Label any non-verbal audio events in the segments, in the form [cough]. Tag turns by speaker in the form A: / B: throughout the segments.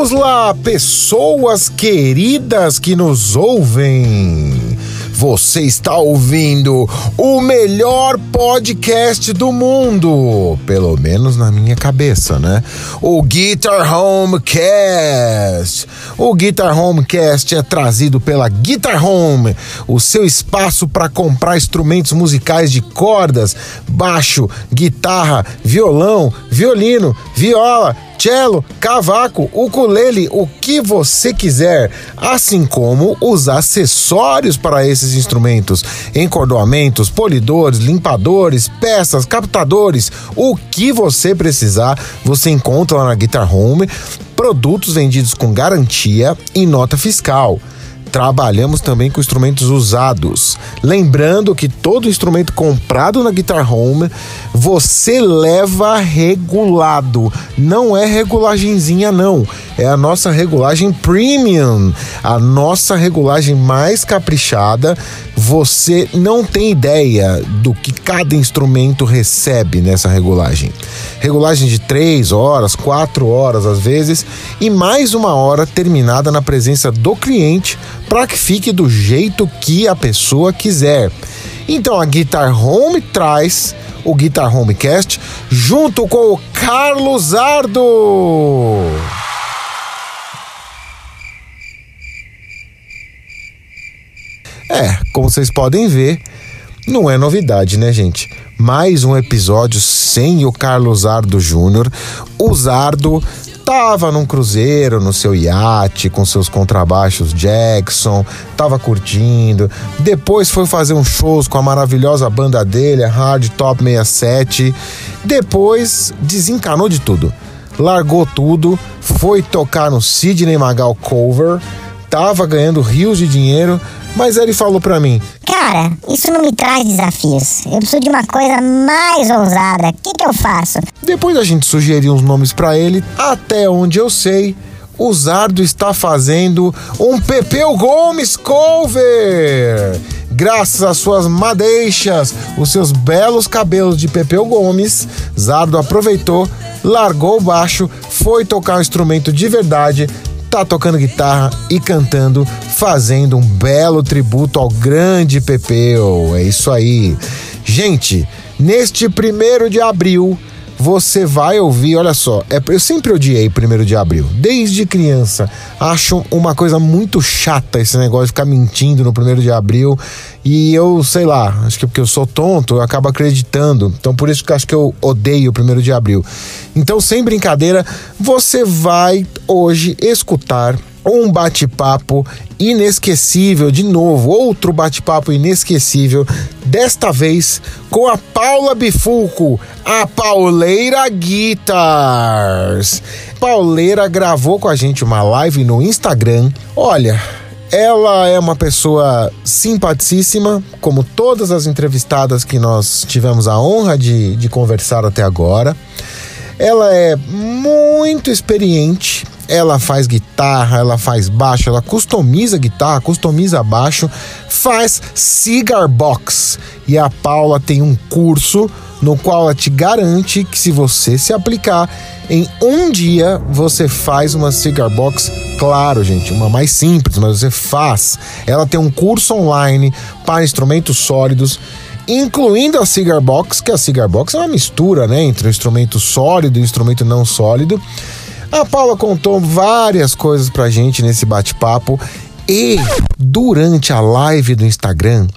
A: Vamos lá, pessoas queridas que nos ouvem. Você está ouvindo o melhor podcast do mundo, pelo menos na minha cabeça, né? O Guitar Home Cast. O Guitar Home Cast é trazido pela Guitar Home, o seu espaço para comprar instrumentos musicais de cordas, baixo, guitarra, violão, violino, viola cello, cavaco, ukulele, o que você quiser, assim como os acessórios para esses instrumentos, encordoamentos, polidores, limpadores, peças, captadores, o que você precisar, você encontra lá na Guitar Home, produtos vendidos com garantia e nota fiscal. Trabalhamos também com instrumentos usados. Lembrando que todo instrumento comprado na Guitar Home você leva regulado. Não é regulagenzinha, não. É a nossa regulagem premium. A nossa regulagem mais caprichada. Você não tem ideia do que cada instrumento recebe nessa regulagem. Regulagem de 3 horas, 4 horas às vezes, e mais uma hora terminada na presença do cliente para que fique do jeito que a pessoa quiser. Então a Guitar Home traz o Guitar Homecast junto com o Carlos Ardo. É, como vocês podem ver, não é novidade, né, gente? Mais um episódio sem o Carlos Ardo Júnior. O Zardo tava num cruzeiro, no seu iate, com seus contrabaixos Jackson, tava curtindo. Depois foi fazer uns shows com a maravilhosa banda dele, a Hard Top 67. Depois desencanou de tudo. Largou tudo, foi tocar no Sidney Magal Cover, tava ganhando rios de dinheiro, mas ele falou para mim:
B: Cara, isso não me traz desafios. Eu preciso de uma coisa mais ousada. O que, que eu faço?
A: Depois a gente sugeriu uns nomes para ele, até onde eu sei. O Zardo está fazendo um Pepeu Gomes cover. Graças às suas madeixas, os seus belos cabelos de Pepeu Gomes, Zardo aproveitou, largou o baixo, foi tocar um instrumento de verdade tá tocando guitarra e cantando, fazendo um belo tributo ao grande Pepeu. É isso aí. Gente, neste primeiro de abril, você vai ouvir, olha só, é, eu sempre odiei primeiro de abril, desde criança. Acho uma coisa muito chata esse negócio de ficar mentindo no primeiro de abril. E eu, sei lá, acho que porque eu sou tonto, eu acabo acreditando. Então por isso que acho que eu odeio o primeiro de abril. Então, sem brincadeira, você vai hoje escutar um bate-papo inesquecível, de novo, outro bate-papo inesquecível, desta vez com a Paula Bifulco, a Pauleira Guitars. Pauleira gravou com a gente uma live no Instagram. Olha, ela é uma pessoa simpaticíssima, como todas as entrevistadas que nós tivemos a honra de, de conversar até agora. Ela é muito experiente, ela faz guitarra, ela faz baixo, ela customiza guitarra, customiza baixo, faz cigar box. E a Paula tem um curso no qual ela te garante que se você se aplicar em um dia você faz uma cigar box, claro, gente, uma mais simples, mas você faz. Ela tem um curso online para instrumentos sólidos incluindo a cigar box, que a cigar box é uma mistura, né, entre o instrumento sólido e o instrumento não sólido. A Paula contou várias coisas pra gente nesse bate-papo e durante a live do Instagram,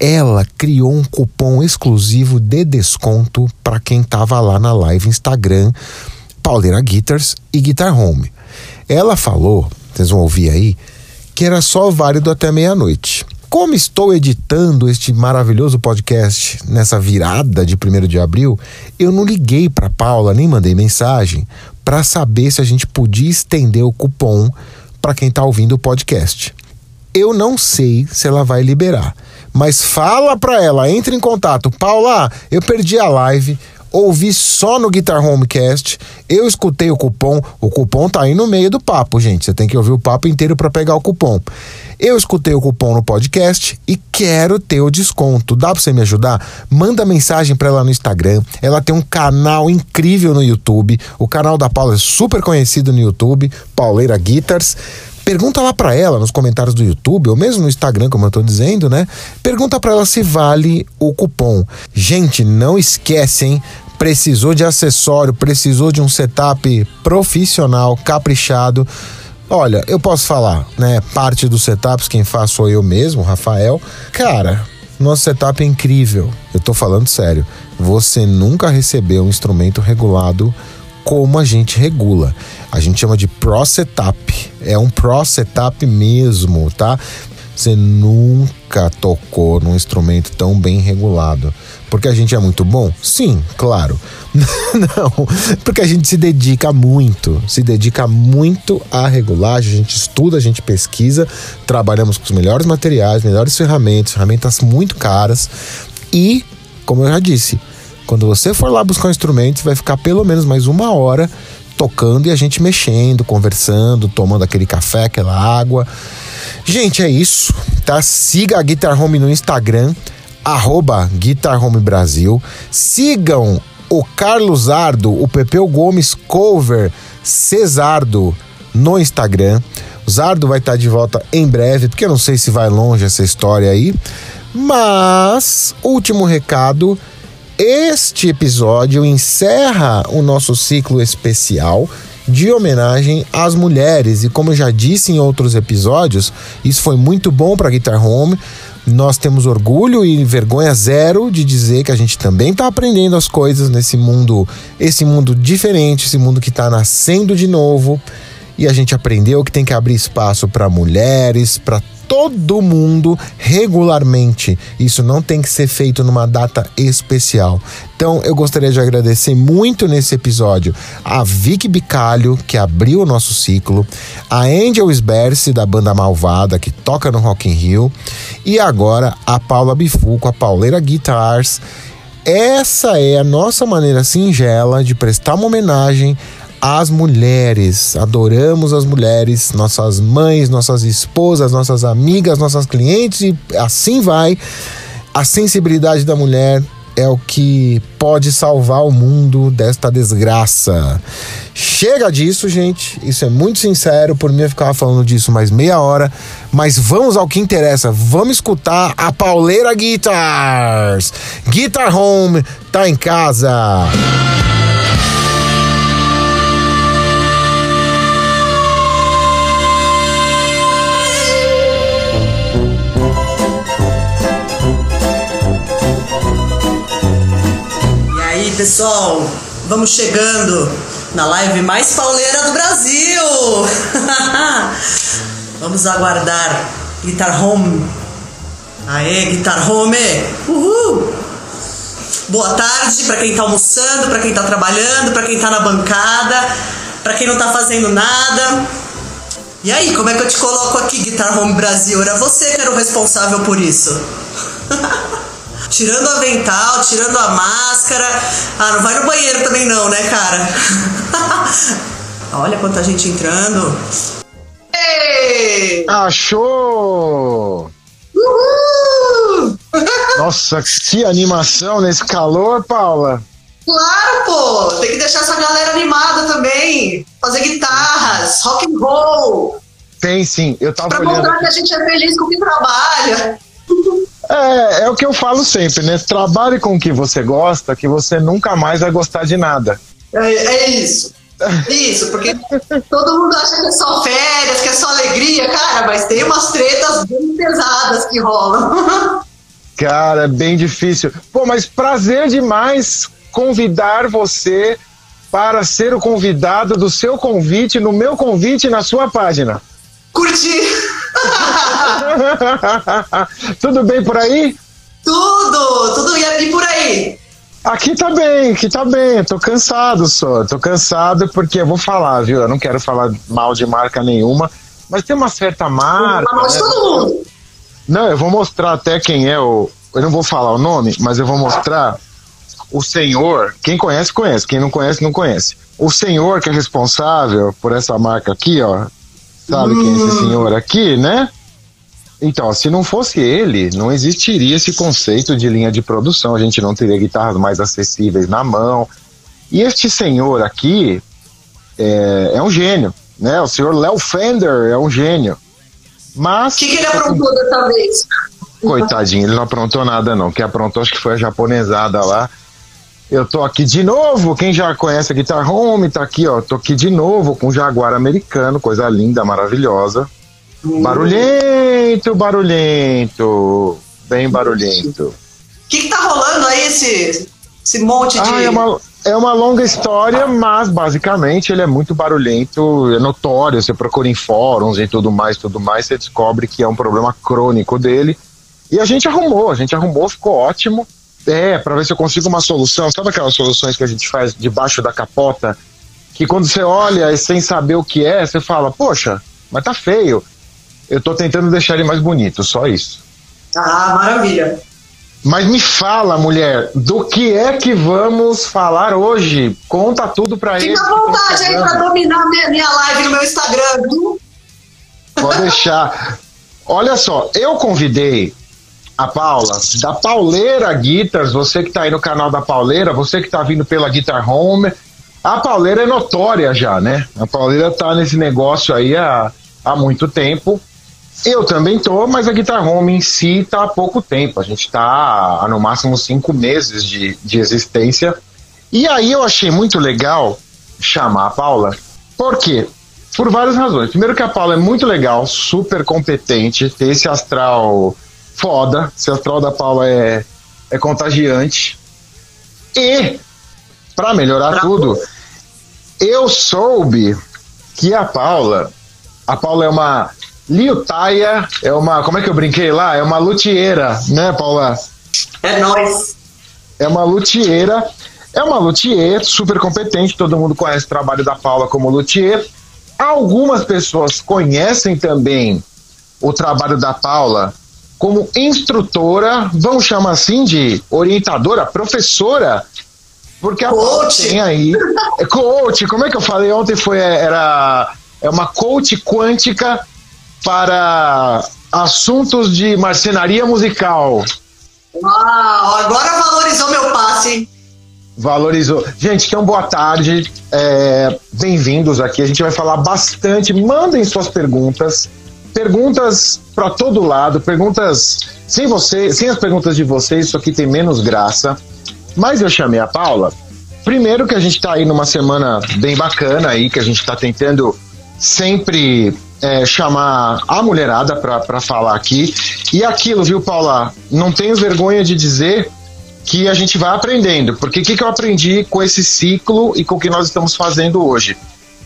A: ela criou um cupom exclusivo de desconto para quem tava lá na live Instagram, Pauleira Guitars e Guitar Home. Ela falou, vocês vão ouvir aí, que era só válido até meia-noite. Como estou editando este maravilhoso podcast nessa virada de 1 de abril, eu não liguei para Paula nem mandei mensagem para saber se a gente podia estender o cupom para quem está ouvindo o podcast. Eu não sei se ela vai liberar, mas fala para ela, entre em contato. Paula, eu perdi a live. Ouvi só no Guitar Homecast. Eu escutei o cupom. O cupom tá aí no meio do papo, gente. Você tem que ouvir o papo inteiro para pegar o cupom. Eu escutei o cupom no podcast e quero ter o desconto. Dá pra você me ajudar? Manda mensagem para ela no Instagram. Ela tem um canal incrível no YouTube. O canal da Paula é super conhecido no YouTube, Pauleira Guitars pergunta lá para ela nos comentários do YouTube ou mesmo no Instagram, como eu tô dizendo, né? Pergunta para ela se vale o cupom. Gente, não esquecem, precisou de acessório, precisou de um setup profissional, caprichado. Olha, eu posso falar, né? Parte dos setups quem faz sou eu mesmo, Rafael. Cara, nosso setup é incrível. Eu tô falando sério. Você nunca recebeu um instrumento regulado como a gente regula. A gente chama de Pro Setup. É um Pro Setup mesmo, tá? Você nunca tocou num instrumento tão bem regulado. Porque a gente é muito bom? Sim, claro. [laughs] Não, porque a gente se dedica muito, se dedica muito à regulagem, a gente estuda, a gente pesquisa, trabalhamos com os melhores materiais, melhores ferramentas, ferramentas muito caras e, como eu já disse, quando você for lá buscar um instrumento, você vai ficar pelo menos mais uma hora tocando e a gente mexendo, conversando, tomando aquele café, aquela água. Gente, é isso, tá? Siga a Guitar Home no Instagram, arroba Guitar Home Brasil. Sigam o Carlos Ardo, o Pepeu Gomes Cover Cesardo no Instagram. O Zardo vai estar de volta em breve, porque eu não sei se vai longe essa história aí. Mas, último recado, este episódio encerra o nosso ciclo especial de homenagem às mulheres. E como eu já disse em outros episódios, isso foi muito bom para Guitar Home. Nós temos orgulho e vergonha zero de dizer que a gente também está aprendendo as coisas nesse mundo, esse mundo diferente, esse mundo que está nascendo de novo. E a gente aprendeu que tem que abrir espaço para mulheres, para todo mundo regularmente. Isso não tem que ser feito numa data especial. Então eu gostaria de agradecer muito nesse episódio a Vicky Bicalho, que abriu o nosso ciclo, a Angel Sberce, da banda Malvada, que toca no Rock in Rio, e agora a Paula Bifuco, a Pauleira Guitars. Essa é a nossa maneira singela de prestar uma homenagem as mulheres. Adoramos as mulheres, nossas mães, nossas esposas, nossas amigas, nossas clientes e assim vai. A sensibilidade da mulher é o que pode salvar o mundo desta desgraça. Chega disso, gente. Isso é muito sincero. Por mim, eu ficava falando disso mais meia hora. Mas vamos ao que interessa. Vamos escutar a Pauleira Guitars. Guitar Home tá em casa.
C: Pessoal? Vamos chegando na live mais pauleira do Brasil! [laughs] Vamos aguardar Guitar Home. Aê, Guitar Home! Uhul! Boa tarde para quem tá almoçando, para quem tá trabalhando, para quem tá na bancada, para quem não tá fazendo nada. E aí, como é que eu te coloco aqui, Guitar Home Brasil? Era você que era o responsável por isso. [laughs] tirando o avental, tirando a máscara. Ah, não vai no banheiro também não, né, cara? [laughs] Olha quanta gente entrando.
A: Ei! Achou!
C: Uhul!
A: Nossa, que animação nesse calor, Paula.
C: Claro, pô! Tem que deixar essa galera animada também. Fazer guitarras, rock and roll.
A: Tem sim, eu tava
C: pra
A: olhando.
C: Pra mostrar que a gente é feliz com o que trabalha. [laughs]
A: É, é o que eu falo sempre, né? Trabalhe com o que você gosta, que você nunca mais vai gostar de nada.
C: É, é isso. Isso, porque todo mundo acha que é só férias, que é só alegria, cara, mas tem umas tretas bem pesadas que rolam. [laughs]
A: Cara, é bem difícil. Pô, mas prazer demais convidar você para ser o convidado do seu convite, no meu convite na sua página.
C: Curti! [laughs]
A: tudo bem por aí?
C: Tudo, tudo e por aí?
A: Aqui tá bem, aqui tá bem. Tô cansado só. Tô cansado porque eu vou falar, viu? Eu não quero falar mal de marca nenhuma, mas tem uma certa marca.
C: Mas né? todo mundo.
A: Não, eu vou mostrar até quem é o. Eu não vou falar o nome, mas eu vou mostrar o senhor, quem conhece, conhece, quem não conhece, não conhece. O senhor que é responsável por essa marca aqui, ó, sabe quem é esse senhor aqui, né? Então, se não fosse ele, não existiria esse conceito de linha de produção, a gente não teria guitarras mais acessíveis na mão. E este senhor aqui é, é um gênio, né? O senhor Léo Fender é um gênio. Mas.
C: O que, que ele aprontou dessa vez?
A: Coitadinho, ele não aprontou nada, não. Quem aprontou acho que foi a japonesada lá. Eu tô aqui de novo. Quem já conhece a Guitar Home, tá aqui, ó. Tô aqui de novo com o Jaguar americano, coisa linda, maravilhosa. Hum. Barulhento, barulhento. Bem barulhento. O
C: que, que tá rolando aí, esse, esse monte de.
A: Ah, é uma, é uma longa história, mas basicamente ele é muito barulhento, é notório. Você procura em fóruns e tudo mais, tudo mais, você descobre que é um problema crônico dele. E a gente arrumou, a gente arrumou, ficou ótimo. É, para ver se eu consigo uma solução. Sabe aquelas soluções que a gente faz debaixo da capota? Que quando você olha sem saber o que é, você fala, poxa, mas tá feio. Eu tô tentando deixar ele mais bonito, só isso.
C: Ah, maravilha.
A: Mas me fala, mulher, do que é que vamos falar hoje? Conta tudo pra ele.
C: Fica à vontade aí pra dominar minha live no meu Instagram, viu?
A: Pode deixar. Olha só, eu convidei a Paula, da Pauleira Guitars, você que tá aí no canal da Pauleira, você que tá vindo pela Guitar Home. A Pauleira é notória já, né? A Pauleira tá nesse negócio aí há, há muito tempo. Eu também tô, mas a Guitar Home em si tá há pouco tempo. A gente tá há no máximo cinco meses de, de existência. E aí eu achei muito legal chamar a Paula. Por quê? Por várias razões. Primeiro que a Paula é muito legal, super competente, tem esse astral foda. Esse astral da Paula é, é contagiante. E, para melhorar pra tudo, eu soube que a Paula. A Paula é uma liutaia, é uma. Como é que eu brinquei lá? É uma luthieira, né, Paula?
C: É nóis.
A: É uma luthieira. É uma luthier super competente, todo mundo conhece o trabalho da Paula como luthier. Algumas pessoas conhecem também o trabalho da Paula como instrutora, vamos chamar assim de orientadora, professora, porque a coach. tem aí é coach, como é que eu falei ontem foi era é uma coach quântica para assuntos de marcenaria musical.
C: Uau, agora valorizou meu passe.
A: Valorizou. Gente, então boa tarde. É, Bem-vindos aqui. A gente vai falar bastante. Mandem suas perguntas perguntas para todo lado, perguntas sem você, sem as perguntas de vocês, isso aqui tem menos graça. Mas eu chamei a Paula. Primeiro que a gente está aí numa semana bem bacana aí, que a gente está tentando sempre é, chamar a mulherada para falar aqui. E aquilo, viu, Paula? Não tenho vergonha de dizer que a gente vai aprendendo. Porque o que, que eu aprendi com esse ciclo e com o que nós estamos fazendo hoje?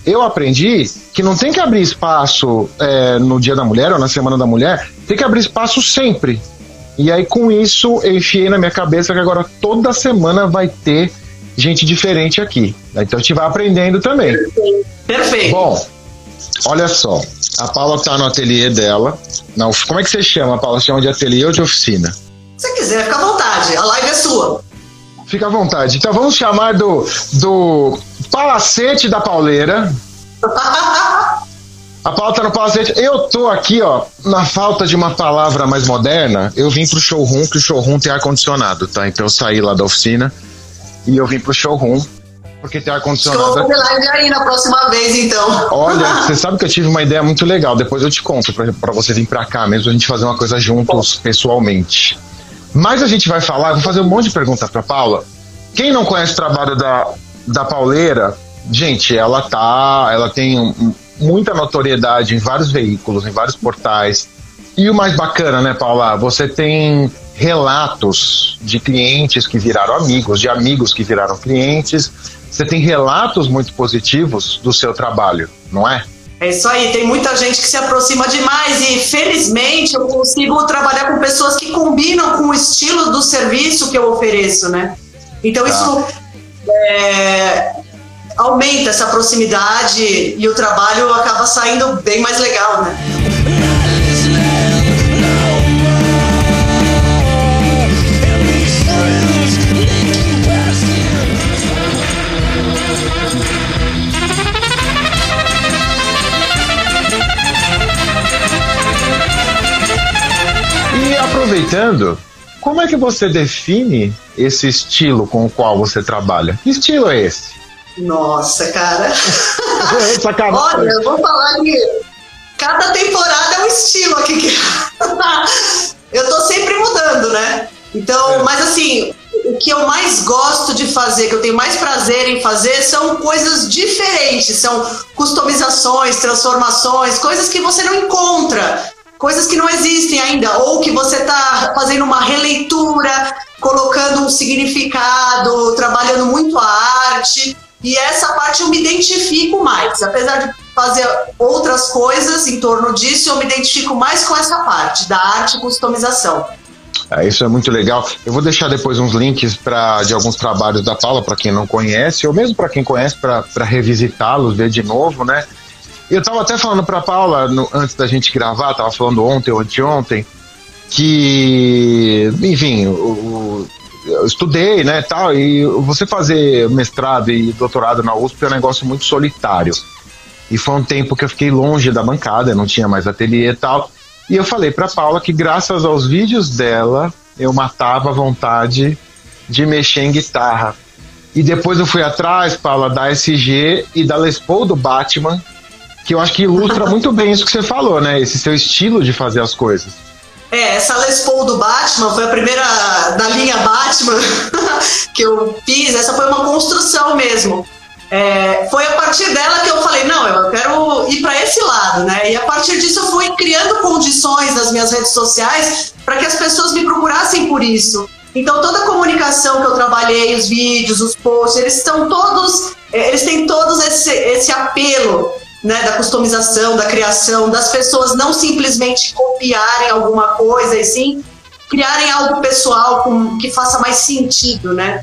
A: Eu aprendi que não tem que abrir espaço é, no Dia da Mulher ou na Semana da Mulher, tem que abrir espaço sempre. E aí, com isso, eu enfiei na minha cabeça que agora toda semana vai ter gente diferente aqui. Então a gente vai aprendendo também.
C: Perfeito.
A: Bom, olha só. A Paula tá no ateliê dela. Não, como é que você chama, Paula? Você chama de ateliê ou de oficina?
C: Se quiser, fica à vontade. A live é sua.
A: Fica à vontade. Então vamos chamar do, do Palacete da Pauleira. A pauta no palacete. Eu tô aqui, ó, na falta de uma palavra mais moderna, eu vim pro showroom, que o showroom tem ar-condicionado, tá? Então eu saí lá da oficina e eu vim pro showroom, porque tem ar-condicionado.
C: Show live aí na próxima vez, então.
A: Olha, [laughs] você sabe que eu tive uma ideia muito legal, depois eu te conto, pra, pra você vir pra cá mesmo, a gente fazer uma coisa juntos, pessoalmente. Mas a gente vai falar, vou fazer um monte de pergunta pra Paula. Quem não conhece o trabalho da, da Pauleira, gente, ela tá, ela tem muita notoriedade em vários veículos, em vários portais. E o mais bacana, né, Paula? Você tem relatos de clientes que viraram amigos, de amigos que viraram clientes. Você tem relatos muito positivos do seu trabalho, não é?
C: É isso aí, tem muita gente que se aproxima demais e felizmente eu consigo trabalhar com pessoas que combinam com o estilo do serviço que eu ofereço, né? Então tá. isso é, aumenta essa proximidade e o trabalho acaba saindo bem mais legal, né?
A: E aproveitando, como é que você define esse estilo com o qual você trabalha? Que estilo é esse?
C: Nossa, cara. [laughs] Olha, eu vou falar que cada temporada é um estilo aqui. Que... [laughs] eu tô sempre mudando, né? Então,
A: É.
C: mas assim, o que eu mais gosto de fazer, que eu tenho mais prazer em fazer, são coisas diferentes, são customizações, transformações, coisas que você não encontra, coisas que não existem ainda, ou que você está fazendo uma releitura, colocando um significado, trabalhando muito a arte. E essa parte eu me identifico mais. Apesar de fazer outras coisas em torno disso, eu me identifico mais com essa parte da arte e customização.
A: Ah, isso é muito legal. Eu vou deixar depois uns links pra, de alguns trabalhos da Paula para quem não conhece, ou mesmo para quem conhece, para revisitá-los, ver de novo, né? Eu estava até falando para Paula no- antes da gente gravar, estava falando ontem ou anteontem, que, enfim, o- eu estudei, né, tal, e você fazer mestrado e doutorado na USP é um negócio muito solitário. E foi um tempo que eu fiquei longe da bancada, não tinha mais ateliê e tal. E eu falei pra Paula que graças aos vídeos dela, eu matava a vontade de mexer em guitarra. E depois eu fui atrás, Paula, da SG e da Les Paul do Batman, que eu acho que ilustra muito bem isso que você falou, né? Esse seu estilo de fazer as coisas.
C: É, essa Les Paul do Batman foi a primeira da linha Batman [laughs] que eu fiz. Essa foi uma construção mesmo. É, foi a partir dela que eu falei, não, eu quero ir para esse lado, né? E a partir disso eu fui criando condições nas minhas redes sociais para que as pessoas me procurassem por isso. Então toda a comunicação que eu trabalhei, os vídeos, os posts, eles estão todos, eh, eles têm todos esse, esse apelo né, da customização, da criação, das pessoas não simplesmente copiarem alguma coisa e sim criarem algo pessoal com, que faça mais sentido, né?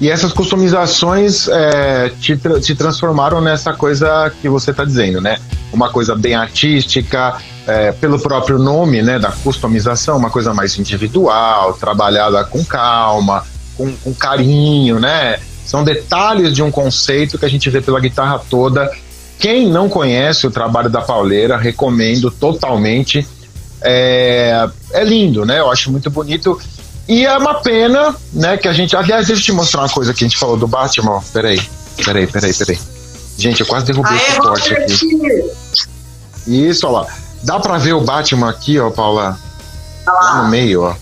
A: E essas customizações é, te, te transformaram nessa coisa que você está dizendo, né? Uma coisa bem artística, é, pelo próprio nome, né? Da customização, uma coisa mais individual, trabalhada com calma, com, com carinho, né? São detalhes de um conceito que a gente vê pela guitarra toda. Quem não conhece o trabalho da Pauleira, recomendo totalmente. É, é lindo, né? Eu acho muito bonito. E é uma pena, né, que a gente. Aliás, deixa eu te mostrar uma coisa que a gente falou do Batman. Peraí, peraí, peraí, peraí. Gente, eu quase derrubei
C: Aê,
A: esse corte aqui. Isso, ó lá. Dá pra ver o Batman aqui, ó, Paula?
C: Olha
A: Lá no
C: lá.
A: meio, ó.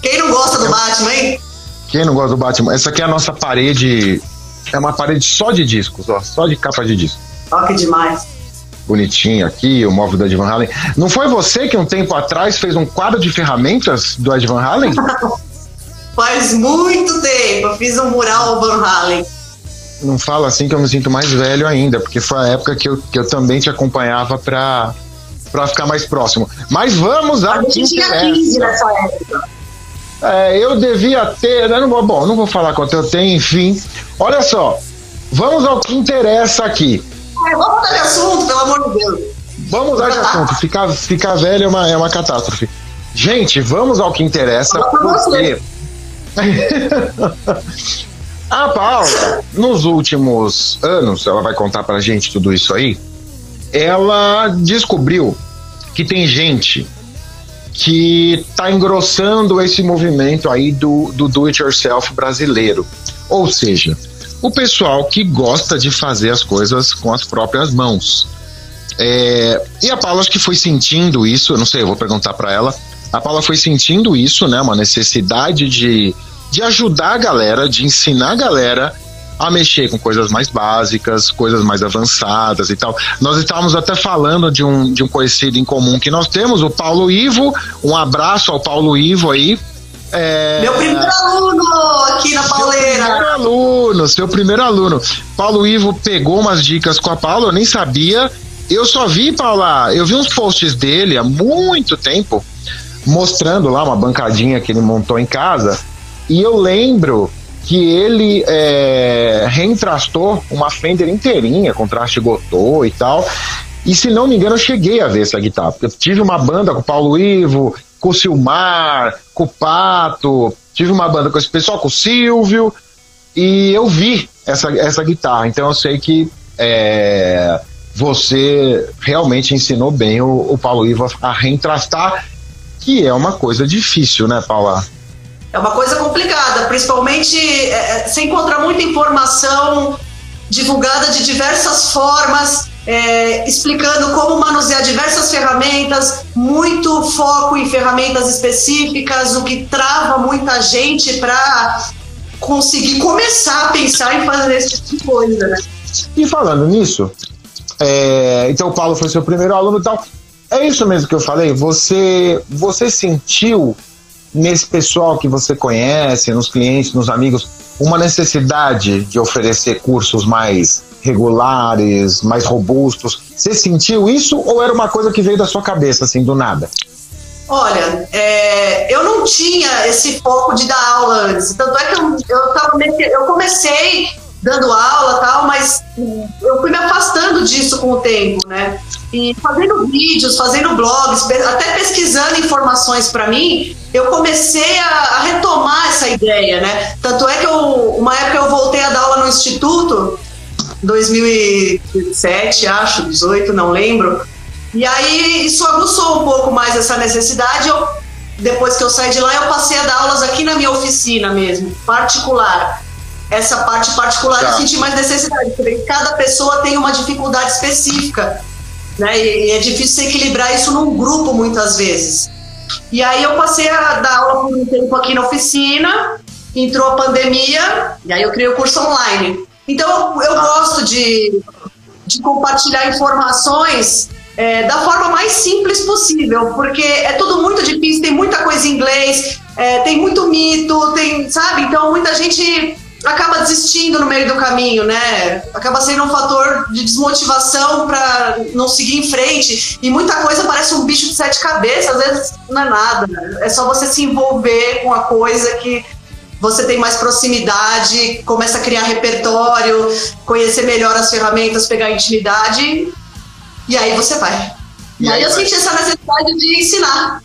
C: Quem não gosta do Batman, hein?
A: Quem não gosta do Batman? Essa aqui é a nossa parede. É uma parede só de discos, ó. Só de capa de disco.
C: Olha que demais.
A: Bonitinho aqui, o móvel do Ed Van Halen. Não foi você que um tempo atrás fez um quadro de ferramentas do Ed Van Halen? [laughs]
C: Faz muito tempo, eu fiz um mural Van Halen.
A: Não fala assim que eu me sinto mais velho ainda, porque foi a época que eu, que eu também te acompanhava pra, pra ficar mais próximo. Mas vamos
C: A
A: que
C: gente tinha
A: interessa.
C: 15 nessa época.
A: É, eu devia ter. eu Não vou, bom, não vou falar quanto eu tenho, enfim. Olha só, vamos ao que interessa aqui.
C: É, vamos mudar de assunto, pelo amor de Deus.
A: Vamos mudar de assunto. Ficar, ficar velho é uma, é uma catástrofe. Gente, vamos ao que interessa.
C: Você. [laughs]
A: A Paula, nos últimos anos, ela vai contar pra gente tudo isso aí. Ela descobriu que tem gente que tá engrossando esse movimento aí do, do do it yourself brasileiro. Ou seja, o pessoal que gosta de fazer as coisas com as próprias mãos. É, e a Paula acho que foi sentindo isso, eu não sei, eu vou perguntar para ela. A Paula foi sentindo isso, né? Uma necessidade de, de ajudar a galera, de ensinar a galera a mexer com coisas mais básicas, coisas mais avançadas e tal. Nós estávamos até falando de um, de um conhecido em comum que nós temos, o Paulo Ivo. Um abraço ao Paulo Ivo aí. É,
C: Meu primeiro aluno aqui na
A: seu
C: pauleira.
A: primeiro aluno, seu primeiro aluno. Paulo Ivo pegou umas dicas com a Paula, eu nem sabia. Eu só vi, Paula, eu vi uns posts dele há muito tempo, mostrando lá uma bancadinha que ele montou em casa. E eu lembro que ele é, reentrastou uma Fender inteirinha, com traste gotô e tal. E se não me engano, eu cheguei a ver essa guitarra. Eu tive uma banda com o Paulo Ivo, com o Silmar, com o Pato, tive uma banda com esse pessoal, com o Silvio, e eu vi essa, essa guitarra. Então eu sei que é, você realmente ensinou bem o, o Paulo Ivo a reentrastar que é uma coisa difícil, né, Paula?
C: É uma coisa complicada, principalmente é, você encontra muita informação divulgada de diversas formas, é, explicando como manusear diversas ferramentas, muito foco em ferramentas específicas, o que trava muita gente para conseguir começar a pensar em fazer esse tipo de coisa, né?
A: E falando nisso, é, então o Paulo foi seu primeiro aluno e tal. É isso mesmo que eu falei? Você, você sentiu nesse pessoal que você conhece, nos clientes, nos amigos, uma necessidade de oferecer cursos mais regulares, mais robustos. Você sentiu isso ou era uma coisa que veio da sua cabeça, assim, do nada?
C: Olha, é, eu não tinha esse foco de dar aula antes. Tanto é que eu, eu, eu comecei dando aula tal, mas eu fui me afastando disso com o tempo, né? E fazendo vídeos, fazendo blogs, até pesquisando informações para mim, eu comecei a, a, retomar essa ideia, né? Tanto é que eu, uma época eu voltei a dar aula no instituto, 2007, acho, 18, não lembro. E aí isso aguçou um pouco mais essa necessidade. Eu, depois que eu saí de lá, eu passei a dar aulas aqui na minha oficina mesmo, particular. Essa parte particular tá. eu senti mais necessidade, porque cada pessoa tem uma dificuldade específica, né? E, é difícil equilibrar isso num grupo muitas vezes. E aí eu passei a dar aula por um tempo aqui na oficina, entrou a pandemia, e aí eu criei o curso online. Então eu, eu ah. gosto de, de compartilhar informações é, da forma mais simples possível, porque é tudo muito difícil, tem muita coisa em inglês, é, tem muito mito, tem, sabe? Então muita gente acaba desistindo no meio do caminho, né? Acaba sendo um fator de desmotivação para não seguir em frente. E muita coisa parece um bicho de sete cabeças, às vezes não é nada. Né? É só você se envolver com a coisa que você tem mais proximidade, começa a criar repertório, conhecer melhor as ferramentas, pegar intimidade, e aí você vai. E, e aí, aí, eu vai. senti essa necessidade de ensinar.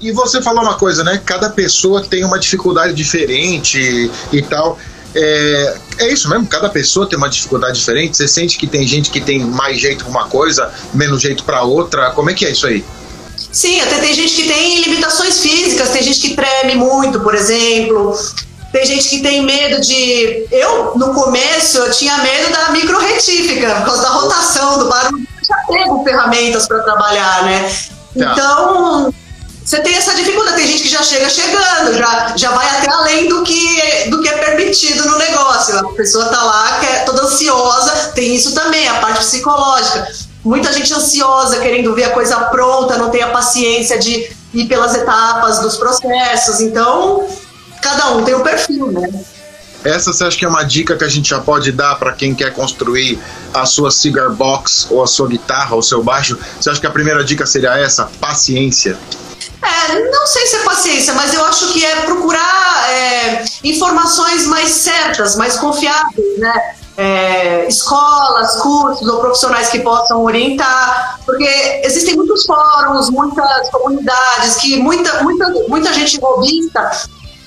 A: E você falou uma coisa, né? Cada pessoa tem uma dificuldade diferente e tal. É, é isso mesmo, cada pessoa tem uma dificuldade diferente. Você sente que tem gente que tem mais jeito para uma coisa, menos jeito para outra. Como é que é isso aí?
C: Sim, até tem gente que tem limitações físicas, tem gente que treme muito, por exemplo. Tem gente que tem medo de. Eu, no começo, eu tinha medo da micro-retífica, por causa da rotação, do barulho. Eu já pego ferramentas para trabalhar, né? Tá. Então, você tem essa dificuldade. Tem gente que já chega chegando, já, já vai até além do que, do que é permitido no negócio. A pessoa tá lá, que é toda ansiosa, tem isso também, a parte psicológica. Muita gente ansiosa, querendo ver a coisa pronta, não tem a paciência de ir pelas etapas dos processos. Então, cada um tem o um perfil, né?
A: Essa você acha que é uma dica que a gente já pode dar para quem quer construir a sua cigar box ou a sua guitarra ou seu baixo? Você acha que a primeira dica seria essa? Paciência.
C: É, não sei se é paciência, mas eu acho que é procurar é, informações mais certas, mais confiáveis, né? É, escolas, cursos ou profissionais que possam orientar, porque existem muitos fóruns, muitas comunidades que muita, muita, muita gente robista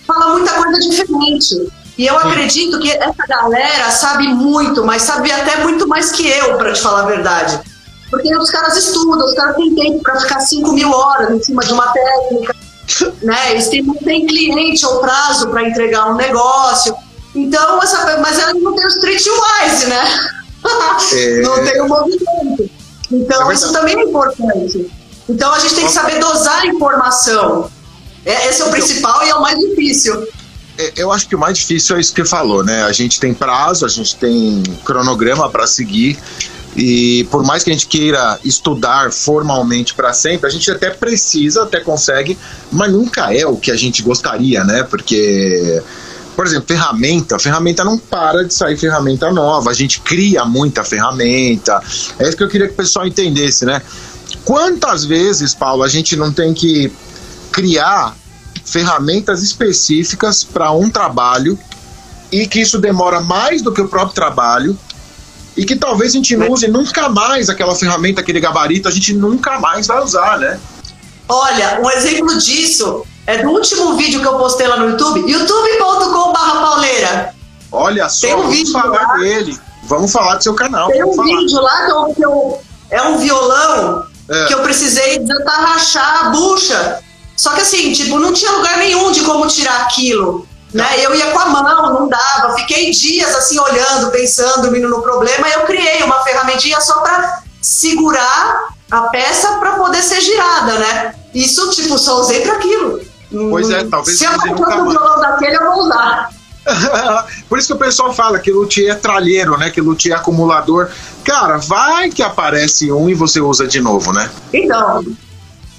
C: fala muita coisa diferente. E eu acredito que essa galera sabe muito, mas sabe até muito mais que eu, para te falar a verdade. Porque os caras estudam, os caras têm tempo para ficar 5 mil horas em cima de uma técnica, [laughs] né? Eles têm, não têm cliente ou prazo para entregar um negócio. Então, essa, mas ela não tem o streetwise, né? É... [laughs] não tem o movimento. Então, é isso também é importante. Então, a gente tem que saber dosar a informação. É, esse é o então, principal e é o mais difícil.
A: É, eu acho que o mais difícil é isso que falou, né? A gente tem prazo, a gente tem cronograma para seguir e por mais que a gente queira estudar formalmente para sempre, a gente até precisa, até consegue, mas nunca é o que a gente gostaria, né? Porque por exemplo, ferramenta, ferramenta não para de sair ferramenta nova, a gente cria muita ferramenta. É isso que eu queria que o pessoal entendesse, né? Quantas vezes, Paulo, a gente não tem que criar ferramentas específicas para um trabalho e que isso demora mais do que o próprio trabalho e que talvez a gente não use nunca mais aquela ferramenta, aquele gabarito, a gente nunca mais vai usar, né?
C: Olha, um exemplo disso é do último vídeo que eu postei lá no YouTube, youtube.com.br pauleira.
A: Olha só, Tem um vamos vídeo falar lá. dele. Vamos falar do seu canal.
C: Tem um
A: falar.
C: vídeo lá que eu, que eu, é um violão é. que eu precisei tentar rachar a bucha Só que assim, tipo, não tinha lugar nenhum de como tirar aquilo. Né? Eu ia com a mão, não dava. Fiquei dias assim olhando, pensando, vindo no problema. Eu criei uma ferramentinha só para segurar a peça para poder ser girada, né? Isso, tipo, só usei para aquilo.
A: Pois é, talvez
C: Se eu comprar um violão daquele, eu vou usar. [laughs]
A: Por isso que o pessoal fala que luthier é tralheiro, né? Que luthier é acumulador. Cara, vai que aparece um e você usa de novo, né?
C: Então,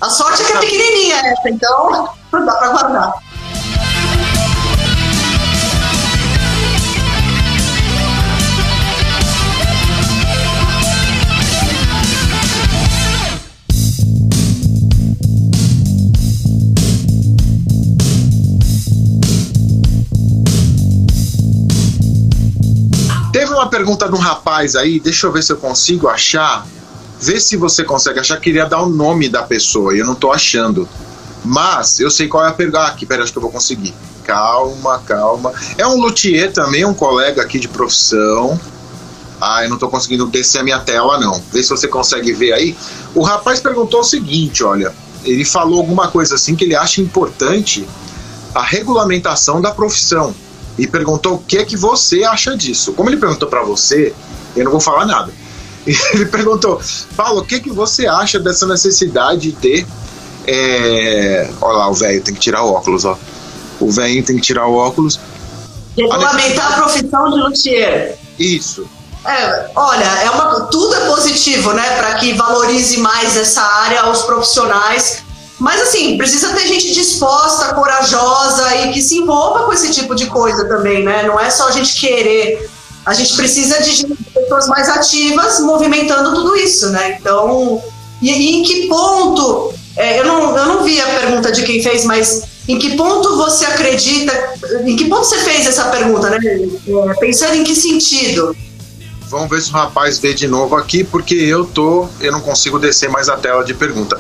C: a sorte é que é pequenininha essa, então [laughs] dá pra guardar.
A: Teve uma pergunta de um rapaz aí, deixa eu ver se eu consigo achar. Vê se você consegue achar. Queria dar o nome da pessoa eu não tô achando. Mas eu sei qual é a pergunta. Ah, aqui, pera, acho que eu vou conseguir. Calma, calma. É um luthier também, um colega aqui de profissão. Ah, eu não tô conseguindo descer a minha tela, não. Vê se você consegue ver aí. O rapaz perguntou o seguinte: olha, ele falou alguma coisa assim que ele acha importante a regulamentação da profissão e perguntou o que é que você acha disso. Como ele perguntou para você, eu não vou falar nada. [laughs] Ele perguntou, Paulo, o que é que você acha dessa necessidade de ter. É... Olha lá, o velho tem que tirar o óculos, ó. O velho tem que tirar o óculos.
C: Regulamentar a profissão de luthier.
A: Isso.
C: É, olha, é uma, tudo é positivo, né, para que valorize mais essa área aos profissionais mas assim, precisa ter gente disposta, corajosa e que se envolva com esse tipo de coisa também, né? Não é só a gente querer. A gente precisa de pessoas mais ativas movimentando tudo isso, né? Então, e, e em que ponto? É, eu, não, eu não vi a pergunta de quem fez, mas em que ponto você acredita? Em que ponto você fez essa pergunta, né? É, pensando em que sentido?
A: Vamos ver se o rapaz vê de novo aqui, porque eu tô, eu não consigo descer mais a tela de pergunta.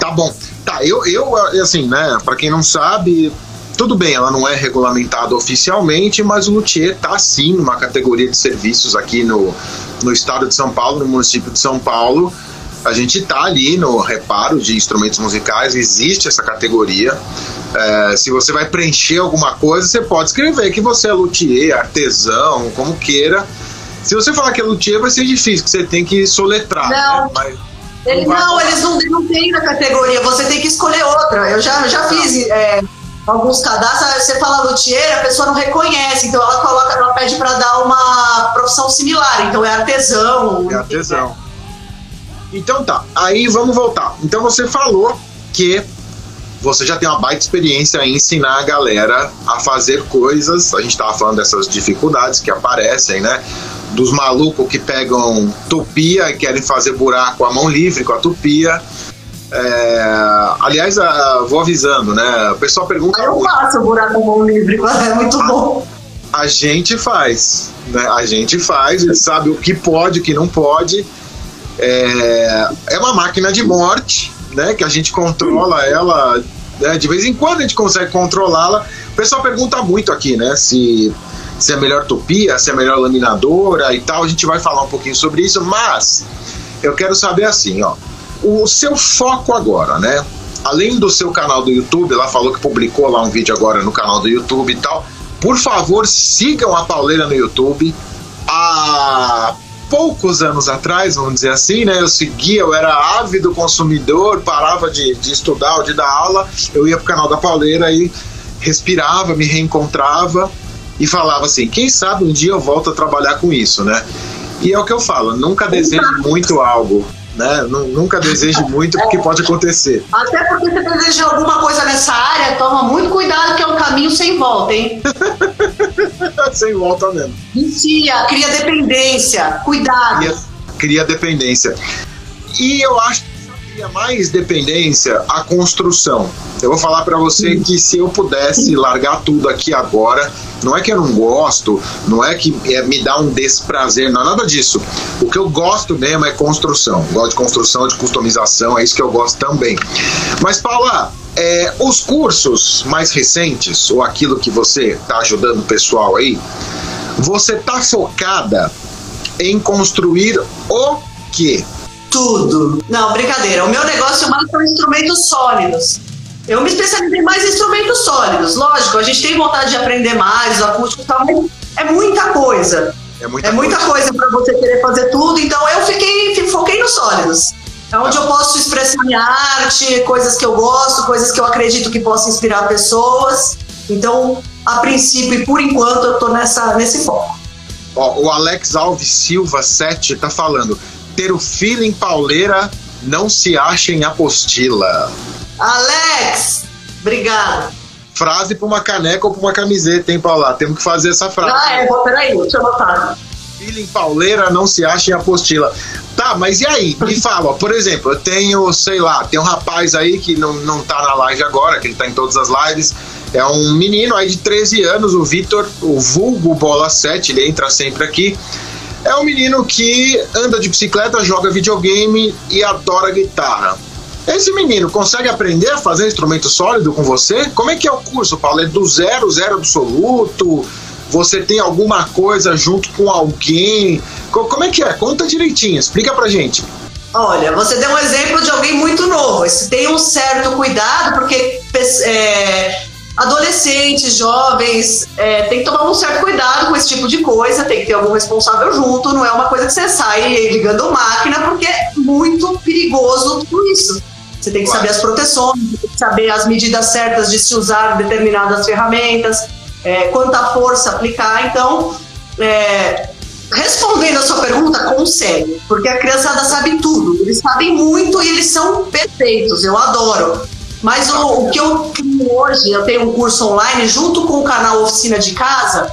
A: Tá bom. Tá, eu, eu assim, né, para quem não sabe, tudo bem, ela não é regulamentada oficialmente, mas o luthier tá sim numa categoria de serviços aqui no, no estado de São Paulo, no município de São Paulo. A gente tá ali no reparo de instrumentos musicais, existe essa categoria. É, se você vai preencher alguma coisa, você pode escrever que você é luthier, artesão, como queira. Se você falar que é luthier, vai ser difícil, que você tem que soletrar.
C: Não.
A: Né? Mas,
C: ele, não, eles não, não têm na categoria, você tem que escolher outra. Eu já, já fiz é, alguns cadastros, você fala luthier, a pessoa não reconhece, então ela coloca, ela pede para dar uma profissão similar, então é artesão.
A: É artesão. Então tá, aí vamos voltar. Então você falou que você já tem uma baita experiência em ensinar a galera a fazer coisas. A gente estava falando dessas dificuldades que aparecem, né? Dos malucos que pegam tupia e querem fazer buraco a mão livre com a tupia. É, aliás, a, vou avisando, né? O pessoal pergunta.
C: Eu faço buraco com a mão livre, é muito a, bom.
A: A gente faz, né? A gente faz, ele sabe o que pode, o que não pode. É, é uma máquina de morte, né? Que a gente controla ela. Né? De vez em quando a gente consegue controlá-la. O pessoal pergunta muito aqui, né? Se se é melhor tupia, se é melhor laminadora e tal. A gente vai falar um pouquinho sobre isso, mas eu quero saber assim, ó, o seu foco agora, né? Além do seu canal do YouTube, ela falou que publicou lá um vídeo agora no canal do YouTube e tal. Por favor, sigam a Pauleira no YouTube. Há poucos anos atrás, vamos dizer assim, né? Eu seguia, eu era ávido consumidor, parava de, de estudar ou de dar aula, eu ia pro canal da Pauleira e respirava, me reencontrava e falava assim: quem sabe um dia eu volto a trabalhar com isso, né? E é o que eu falo: nunca deseje muito algo. Né? Nunca deseje muito porque pode acontecer.
C: Até porque você deseja alguma coisa nessa área, toma muito cuidado que é um caminho sem volta, hein? [laughs]
A: sem volta mesmo.
C: Vicia, cria dependência, cuidado.
A: Cria, cria dependência. E eu acho mais dependência a construção. Eu vou falar para você que se eu pudesse largar tudo aqui agora, não é que eu não gosto, não é que é, me dá um desprazer, não é nada disso. O que eu gosto mesmo é construção. Gosto de construção, de customização, é isso que eu gosto também. Mas, Paula, é, os cursos mais recentes, ou aquilo que você está ajudando o pessoal aí, você está focada em construir o quê?
C: Tudo. Não, brincadeira. O meu negócio mais são instrumentos sólidos. Eu me especializei mais em instrumentos sólidos. Lógico, a gente tem vontade de aprender mais, o acústico e tal, mas é muita coisa.
A: É muita,
C: É muita coisa para você querer fazer tudo, então eu fiquei, foquei nos sólidos. É onde eu posso expressar minha arte, coisas que eu gosto, coisas que eu acredito que possam inspirar pessoas. Então, a princípio e por enquanto, eu tô nessa, nesse foco.
A: Ó, o Alex Alves Silva 7 tá falando: ter o feeling pauleira não se acha em apostila.
C: Alex, obrigada.
A: Frase pra uma caneca ou pra uma camiseta, hein, Paula? Temos que fazer essa frase.
C: Ah, é, peraí, deixa eu anotar.
A: Feeling pauleira não se acha em apostila. Tá, mas e aí? Me [laughs] fala, ó, por exemplo, eu tenho, sei lá, tem um rapaz aí que não, não tá na live agora, que ele tá em todas as lives. É um menino aí de 13 anos, o Vitor, o vulgo Bola 7, ele entra sempre aqui. É um menino que anda de bicicleta, joga videogame e adora guitarra. Esse menino consegue aprender a fazer instrumento sólido com você? Como é que é o curso, Paulo? É do zero, zero absoluto? Você tem alguma coisa junto com alguém? Co- Como é que é? Conta direitinho, explica pra gente.
C: Olha, você deu um exemplo de alguém muito novo. Tem um certo cuidado, porque é, adolescentes, jovens, é, tem que tomar um certo cuidado com esse tipo de coisa, tem que ter algum responsável junto, não é uma coisa que você sai ligando máquina, porque é muito perigoso tudo isso. Você tem que saber as proteções, tem que saber as medidas certas de se usar determinadas ferramentas, é, quanta força aplicar. Então, é, respondendo a sua pergunta, consegue, porque a criançada sabe tudo, eles sabem muito e eles são perfeitos, eu adoro. Mas o, o que eu crio hoje, eu tenho um curso online junto com o canal Oficina de Casa,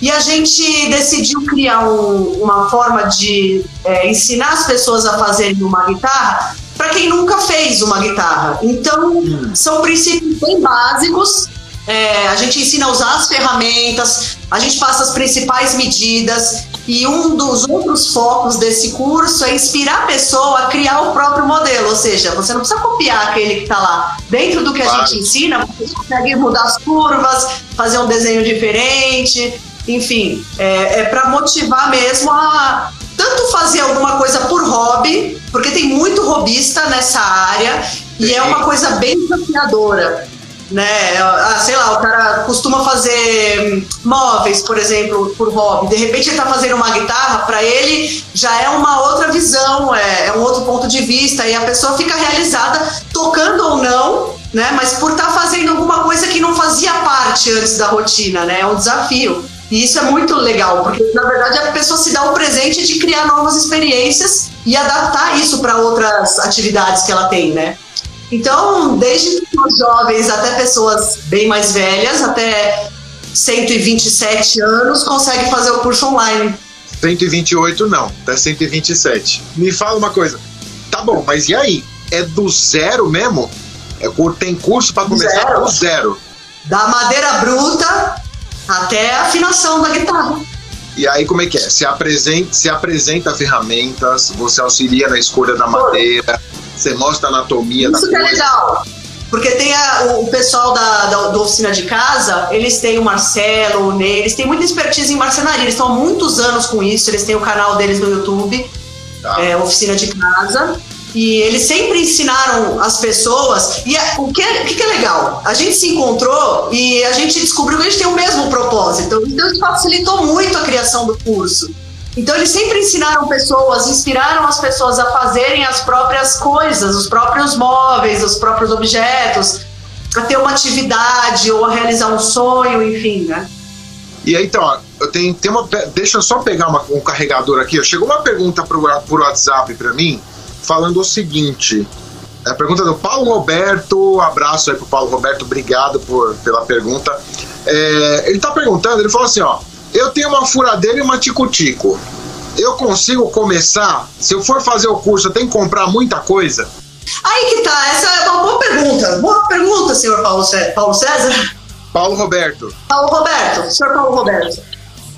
C: e a gente decidiu criar um- uma forma de é, ensinar as pessoas a fazerem uma guitarra para quem nunca fez uma guitarra. Então, são princípios bem básicos. É, a gente ensina a usar as ferramentas, a gente passa as principais medidas. E um dos outros focos desse curso é inspirar a pessoa a criar o próprio modelo. Ou seja, você não precisa copiar aquele que está lá. Dentro do que a
A: Claro.
C: gente ensina, você consegue mudar as curvas, fazer um desenho diferente. Enfim, é, é para motivar mesmo a tanto fazer alguma coisa por hobby, porque tem muito robista nessa área e é uma coisa bem desafiadora. Né? Ah, sei lá, o cara costuma fazer hum, móveis, por exemplo, por hobby. De repente ele tá fazendo uma guitarra, para ele já é uma outra visão, é, é um outro ponto de vista, e a pessoa fica realizada tocando ou não, né? Mas por estar fazendo alguma coisa que não fazia parte antes da rotina, né? É um desafio. E isso é muito legal, porque na verdade a pessoa se dá o presente de criar novas experiências e adaptar isso para outras atividades que ela tem, né? Então, desde os jovens até pessoas bem mais velhas, até 127 anos, consegue fazer o curso online.
A: 128 não, até 127. Me fala uma coisa. Tá bom, mas e aí? É do zero mesmo? É, tem curso pra começar
C: Zero.
A: do zero.
C: Da madeira bruta até a afinação da guitarra.
A: E aí, como é que é? Você apresenta, você apresenta ferramentas, você auxilia na escolha da madeira, você mostra a anatomia
C: Isso
A: da
C: que é
A: coisa.
C: legal. Porque tem a- o, o pessoal da, da, da oficina de casa, eles têm o Marcelo, o Ney, eles têm muita expertise em marcenaria, eles estão há muitos anos com isso, eles têm o canal deles no YouTube,
A: Tá.
C: é, Oficina de Casa. E eles sempre ensinaram as pessoas. E a- o que é, o que que é legal? A gente se encontrou e a gente descobriu que a gente tem o mesmo propósito. Então, isso facilitou muito a criação do curso. Então, eles sempre ensinaram pessoas, inspiraram as pessoas a fazerem as próprias coisas, os próprios móveis, os próprios objetos, a ter uma atividade ou a realizar um sonho, enfim, né?
A: E aí, então, ó, eu tenho, tem uma. Deixa eu só pegar uma- um carregador aqui. ó. Chegou uma pergunta pro, por WhatsApp pra mim, falando o seguinte. É a pergunta do Paulo Roberto. Abraço aí pro Paulo Roberto, obrigado por, pela pergunta. É, ele tá perguntando, ele falou assim: ó, eu tenho uma furadeira e uma tico-tico. Eu consigo começar? Se eu for fazer o curso, eu tenho que comprar muita coisa?
C: Aí que tá, essa é uma boa pergunta. Boa pergunta, senhor Paulo, Cé- Paulo César.
A: Paulo Roberto.
C: Paulo Roberto, senhor Paulo Roberto.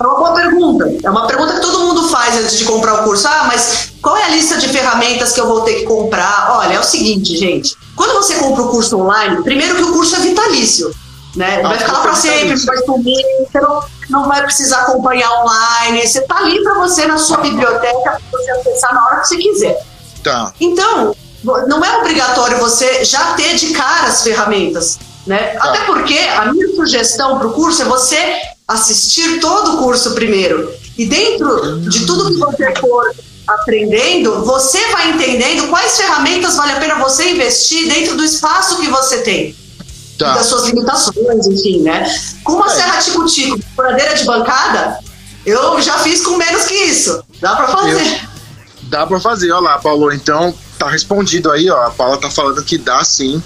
C: É uma boa pergunta. É uma pergunta que todo mundo faz antes de comprar o curso. Ah, mas qual é a lista de ferramentas que eu vou ter que comprar? Olha, é o seguinte, gente. Quando você compra o curso online, primeiro que o curso é vitalício. Né? Vai ficar lá para sempre,
A: vitalício.
C: vai sumir, você não, não vai precisar acompanhar online. Você tá ali para você na sua biblioteca, para você acessar na hora que você quiser.
A: Tá.
C: Então, não é obrigatório você já ter de cara as ferramentas. Né?
A: Tá.
C: Até porque a minha sugestão para o curso é você assistir todo o curso primeiro. E dentro de tudo que você for aprendendo, você vai entendendo quais ferramentas vale a pena você investir dentro do espaço que você tem.
A: Tá.
C: Das suas limitações, enfim, né? Com uma
A: É.
C: serra tico-tico, furadeira de bancada, eu já fiz com menos que isso. Dá para fazer.
A: Dá pra fazer, ó lá, Paulo. Então, tá respondido aí, ó. A Paula tá falando que dá sim.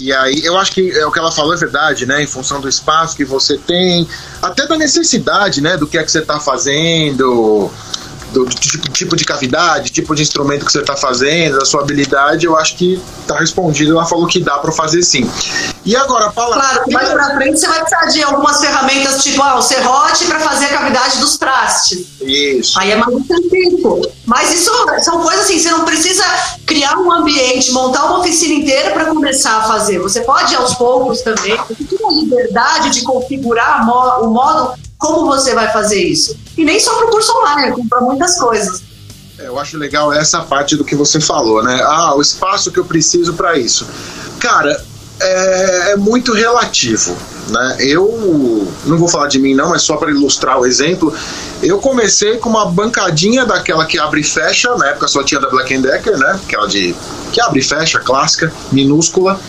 A: E aí, eu acho que é o que ela falou é verdade, né? Em função do espaço que você tem, até da necessidade, né? Do que é que você tá fazendo, do tipo, tipo de cavidade, tipo de instrumento que você tá fazendo, da sua habilidade, eu acho que tá respondido. Ela falou que dá pra fazer sim. E agora, Paula.
C: Claro, mais pra frente você vai precisar de algumas ferramentas, tipo ah, o serrote para fazer a cavidade dos trastes.
A: Isso.
C: Aí é mais específico. Mas isso são coisas assim, você não precisa criar um ambiente, montar uma oficina inteira para começar a fazer. Você pode aos poucos também, você tem a liberdade de configurar o modo como você vai fazer isso. E nem só para o curso online, como para muitas coisas.
A: É, Eu acho legal essa parte do que você falou, né? Ah, o espaço que eu preciso para isso. Cara, é, é muito relativo, né? Eu não vou falar de mim não, mas só para ilustrar o exemplo, eu comecei com uma bancadinha daquela que abre e fecha, na época só tinha da Black Decker, né? Aquela de que abre e fecha, clássica, minúscula,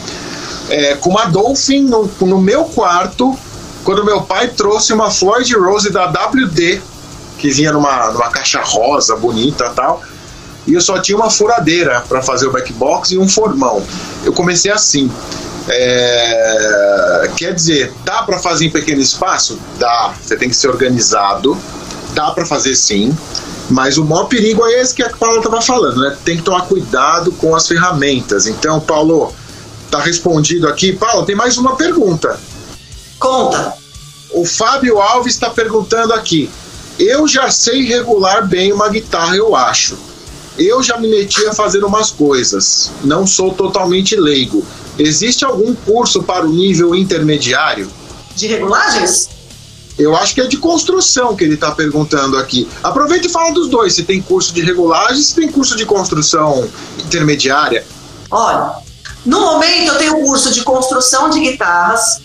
A: é, com uma Dolphin no, no meu quarto, quando meu pai trouxe uma Floyd Rose da WD que vinha numa, numa caixa rosa, bonita e tal. E eu só tinha uma furadeira para fazer o backbox e um formão. Eu comecei assim. É, quer dizer, dá para fazer em pequeno espaço? Dá. Você tem que ser organizado. Dá para fazer sim. Mas o maior perigo é esse que a Paula estava falando, né? Tem que tomar cuidado com as ferramentas. Então, Paulo, tá respondido aqui. Paulo, tem mais uma pergunta.
C: Conta.
A: O Fábio Alves está perguntando aqui. Eu já sei regular bem uma guitarra, eu acho. Eu já me meti a fazer umas coisas. Não sou totalmente leigo. Existe algum curso para o nível intermediário?
C: De regulagens?
A: Eu acho que é de construção que ele está perguntando aqui. Aproveita e fala dos dois. Se tem curso de regulagem, se tem curso de construção intermediária.
C: Olha, no momento eu tenho curso de construção de guitarras.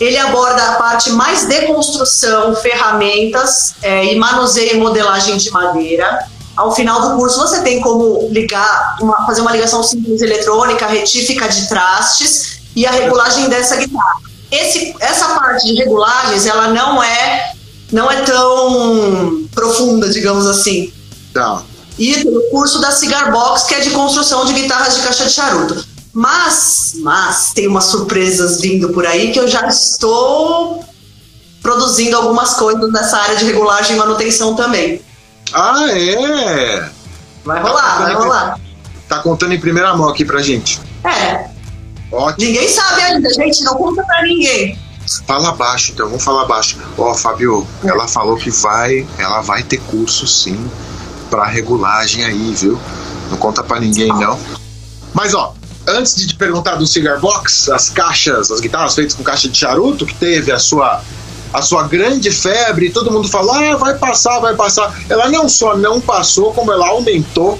C: Ele aborda a parte mais de construção, ferramentas é, e manuseio e modelagem de madeira. Ao final do curso você tem como ligar, uma- fazer uma ligação simples eletrônica, retífica de trastes e a regulagem dessa guitarra. Esse, essa parte de regulagens, ela não é, não é tão profunda, digamos assim.
A: Tá.
C: E o curso da Cigar Box, que é de construção de guitarras de caixa de charuto. Mas, mas tem umas surpresas vindo por aí que eu já estou produzindo algumas coisas nessa área de regulagem e manutenção também.
A: Ah, é?
C: Vai rolar, vai rolar.
A: Tá contando em primeira mão aqui pra gente.
C: É,
A: Ótimo.
C: ninguém sabe ainda, gente, não conta pra ninguém.
A: Fala baixo, então, vamos falar baixo. Ó, Fábio, ela falou que vai, ela vai ter curso sim pra regulagem aí, viu? Não conta pra ninguém não. Mas ó, antes de te perguntar do Cigar Box, as caixas, as guitarras feitas com caixa de charuto, que teve a sua a sua grande febre, todo mundo falou: "Ah, vai passar, vai passar". Ela não só não passou, como ela aumentou.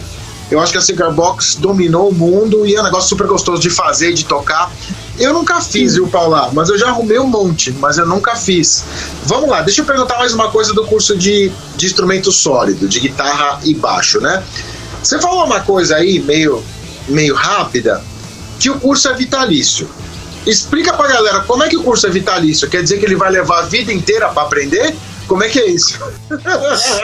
A: Eu acho que a Cigar Box dominou o mundo e é um negócio super gostoso de fazer, de tocar. Eu nunca fiz, viu, Paula? Mas eu já arrumei um monte, mas eu nunca fiz. Vamos lá, deixa eu perguntar mais uma coisa do curso de, de instrumento sólido, de guitarra e baixo, né? Você falou uma coisa aí, meio, meio rápida, que o curso é vitalício. Explica pra galera como é que o curso é vitalício. Quer dizer que ele vai levar a vida inteira pra aprender? Como é que é isso?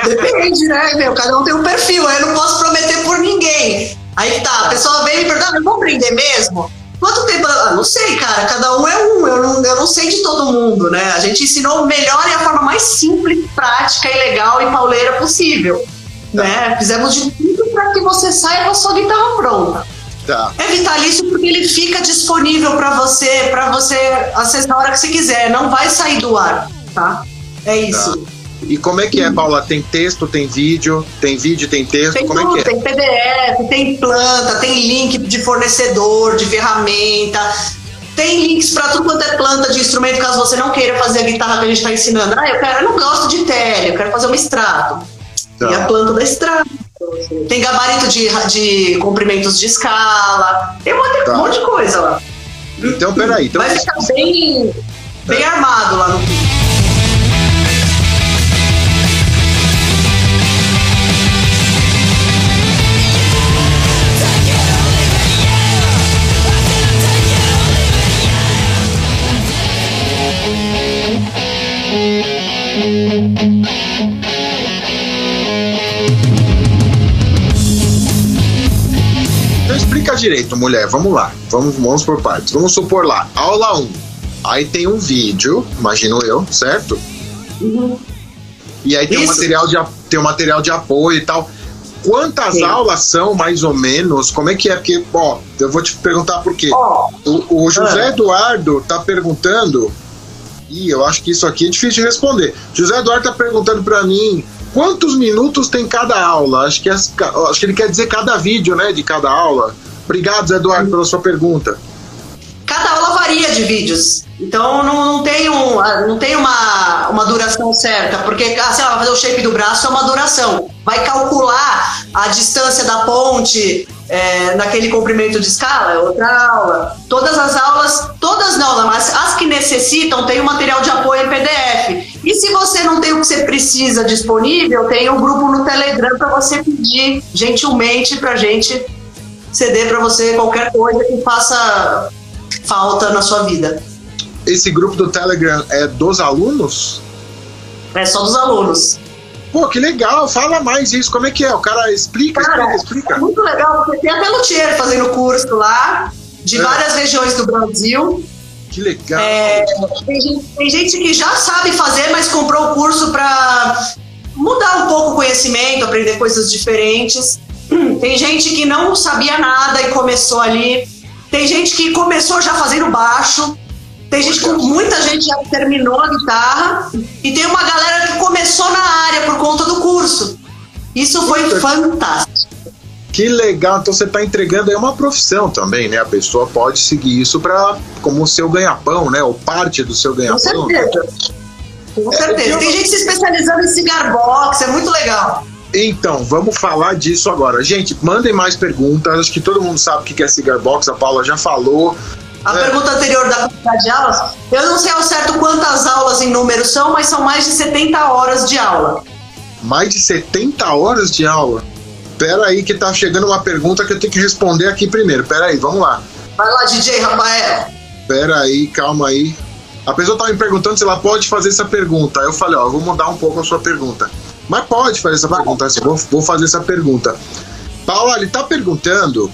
C: Depende, né, meu? Cada um tem um perfil, eu não posso prometer por ninguém. Aí tá, a pessoa vem me perguntar, mas vamos aprender mesmo? Quanto tempo? Ah, não sei, cara, cada um é um, eu não, eu não sei de todo mundo, né? A gente ensinou melhor e a forma mais simples, prática e legal e pauleira possível. Né? Fizemos de tudo para que você saia com a sua guitarra pronta.
A: Tá.
C: É vitalício porque ele fica disponível para você, para você acessar a hora que você quiser, não vai sair do ar, tá? É isso.
A: E como é que é, Paula? Tem texto, tem vídeo, tem vídeo, tem texto,
C: Tem
A: como
C: tudo,
A: é que é?
C: tem PDF, tem planta, tem link de fornecedor, de ferramenta, tem links para tudo quanto é planta de instrumento, caso você não queira fazer a guitarra que a gente está ensinando. Ah, eu, quero, eu não gosto de tele, eu quero fazer um extrato.
A: Tá.
C: E a planta da extrato. Tem gabarito de, de comprimentos de escala. Tem um monte,
A: Tá.
C: um monte de coisa lá.
A: Então, peraí. Então,
C: Vai ficar bem, bem armado lá no
A: explica direito, mulher. Vamos lá. Vamos, vamos por partes. Vamos supor lá. Aula 1. Aí tem um vídeo, imagino eu, certo? E aí tem um, material de, tem um material de apoio e tal. Quantas
C: Sim.
A: aulas são, mais ou menos? Como é que é? Porque, ó, eu vou te perguntar por quê.
C: Ó,
A: O, o José
C: Ah.
A: Eduardo tá perguntando. Ih, eu acho que isso aqui é difícil de responder. José Eduardo tá perguntando pra mim quantos minutos tem cada aula. Acho que, as- acho que ele quer dizer cada vídeo, né? De cada aula. Obrigado, Eduardo, pela sua pergunta.
C: cada aula varia de vídeos. Então não, não tem, um, ah, não tem uma, uma duração certa, porque ah, sei lá, fazer o shape do braço é uma duração. Vai calcular a distância da ponte é, naquele comprimento de escala, é outra aula. Todas as aulas, todas não, mas as que necessitam tem o material de apoio em PDF. E se você não tem o que você precisa disponível, tem um grupo no Telegram para você pedir gentilmente para gente ceder para você qualquer coisa que faça falta na sua vida.
A: Esse grupo do Telegram é dos alunos?
C: É só dos alunos.
A: Pô, que legal, fala mais isso. Como é que é? O cara explica,
C: Cara,
A: explica,
C: é
A: explica.
C: muito legal, porque tem até luthier fazendo curso lá, de
A: É.
C: várias regiões do Brasil.
A: Que legal.
C: É, tem, gente, tem gente que já sabe fazer, mas comprou o curso para mudar um pouco o conhecimento, aprender coisas diferentes. Tem gente que não sabia nada e começou ali. Tem gente que começou já fazendo baixo. Tem gente com muita gente já terminou a guitarra e tem uma galera que começou na área por conta do curso. Isso foi fantástico.
A: Que legal, então você está entregando aí uma profissão também, né? A pessoa pode seguir isso para como o seu ganha-pão, né? Ou parte do seu
C: Com
A: ganha-pão.
C: certeza. Com certeza. Tem gente se especializando em cigar box, é muito legal.
A: Então, vamos falar disso agora. Gente, mandem mais perguntas. Acho que todo mundo sabe o que é cigar box. A Paula já falou.
C: A
A: É.
C: pergunta anterior da quantidade de aulas, eu não sei ao certo quantas aulas em número são, mas são mais de 70 horas de aula.
A: Mais de 70 horas de aula. Pera aí que tá chegando uma pergunta que eu tenho que responder aqui primeiro. Pera aí, vamos lá.
C: Vai lá, DJ Rafael.
A: Pera aí, calma aí. A pessoa tá me perguntando se ela pode fazer essa pergunta. Aí eu falei, ó, eu vou mudar um pouco a sua pergunta. Mas pode fazer essa pergunta, assim, vou, vou fazer essa pergunta. Paula, ele tá perguntando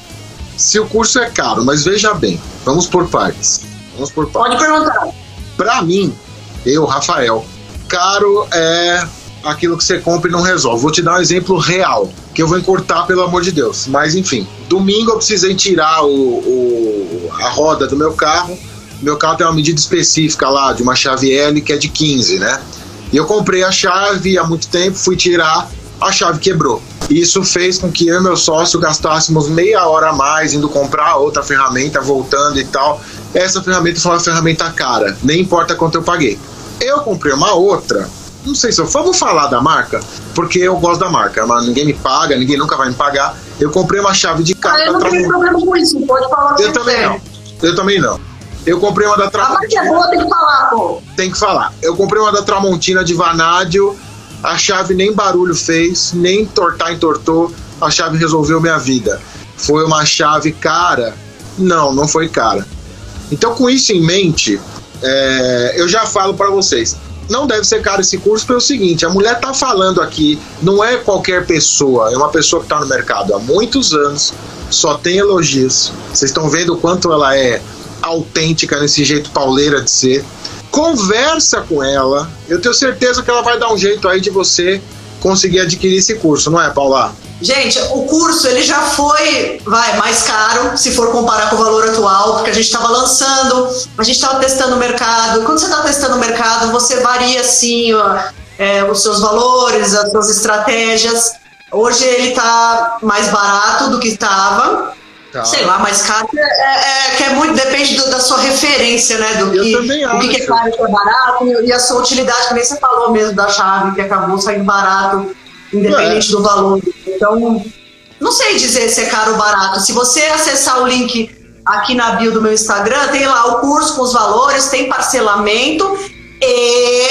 A: se o curso é caro, mas veja bem, vamos por partes. Vamos por partes.
C: Pode perguntar.
A: Pra mim, eu, Rafael, caro é aquilo que você compra e não resolve. Vou te dar um exemplo real, que eu vou encurtar, pelo amor de Deus. Mas enfim, domingo eu precisei tirar o, o- a roda do meu carro. Meu carro tem uma medida específica lá, de uma chave L, que é de 15, né? E eu comprei a chave há muito tempo, fui tirar, a chave quebrou. Isso fez com que eu e meu sócio gastássemos meia hora a mais indo comprar outra ferramenta, voltando e tal. Essa ferramenta foi uma ferramenta cara, nem importa quanto eu paguei. Eu comprei uma outra, não sei se eu vou falar da marca, porque eu gosto da marca, mas ninguém me paga, ninguém nunca vai me pagar. Eu comprei uma chave de carro
C: Ah, eu não tenho problema com isso, pode falar
A: Eu também
C: quiser.
A: não. Eu também não. Eu comprei uma da
C: A marca é
A: Tramontina
C: boa, tem que falar, pô.
A: tem que falar. Eu comprei uma da Tramontina de vanádio, a chave nem barulho fez, nem tortar entortou, a chave resolveu minha vida. Foi uma chave cara? Não, não foi cara. Então, com isso em mente, é, eu já falo para vocês. Não deve ser caro esse curso pelo seguinte: a mulher tá falando aqui, não é qualquer pessoa, é uma pessoa que está no mercado há muitos anos, só tem elogios. Vocês estão vendo o quanto ela é autêntica nesse jeito pauleira de ser. Conversa com ela, eu tenho certeza que ela vai dar um jeito aí de você conseguir adquirir esse curso, não é, Paula?
C: Gente, o curso ele já foi, vai, mais caro se for comparar com o valor atual, porque a gente estava lançando, a gente estava testando o mercado. Quando você está testando o mercado, você varia assim é, os seus valores, as suas estratégias. Hoje ele está mais barato do que estava.
A: Tá.
C: Sei lá, mais caro é, é- que é muito, depende do- da sua referência, né? Do
A: Eu
C: que, o que, que é caro e o que é barato, e, a sua utilidade, que nem você falou mesmo da chave, que acabou saindo barato, independente do valor. Então, não sei dizer se é caro ou barato. Se você acessar o link aqui na bio do meu Instagram, tem lá o curso com os valores, tem parcelamento e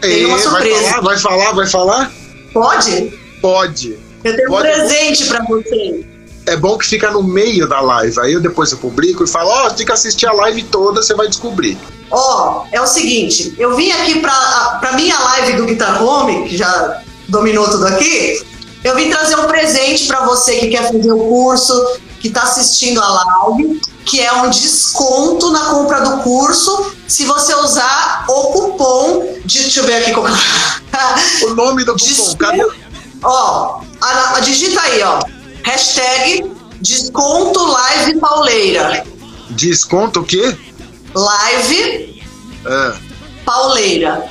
C: tem uma surpresa.
A: Vai falar, vai falar, vai falar?
C: Pode?
A: Pode.
C: Eu tenho
A: Pode.
C: um presente pra você.
A: É bom que fica no meio da live. Aí eu depois eu publico e falo, ó, tem que assistir a live toda, você vai descobrir.
C: Ó, é o seguinte, eu vim aqui pra, pra minha live do Guitar Home, que já dominou tudo aqui, eu vim trazer um presente pra você que quer fazer o curso, que tá assistindo a live, que é um desconto na compra do curso, se você usar o cupom de, deixa eu ver aqui é.
A: O nome do cupom, cadê?
C: Ó, a- a- digita aí, ó. Hashtag desconto live pauleira.
A: Desconto o quê?
C: Live
A: É,
C: pauleira.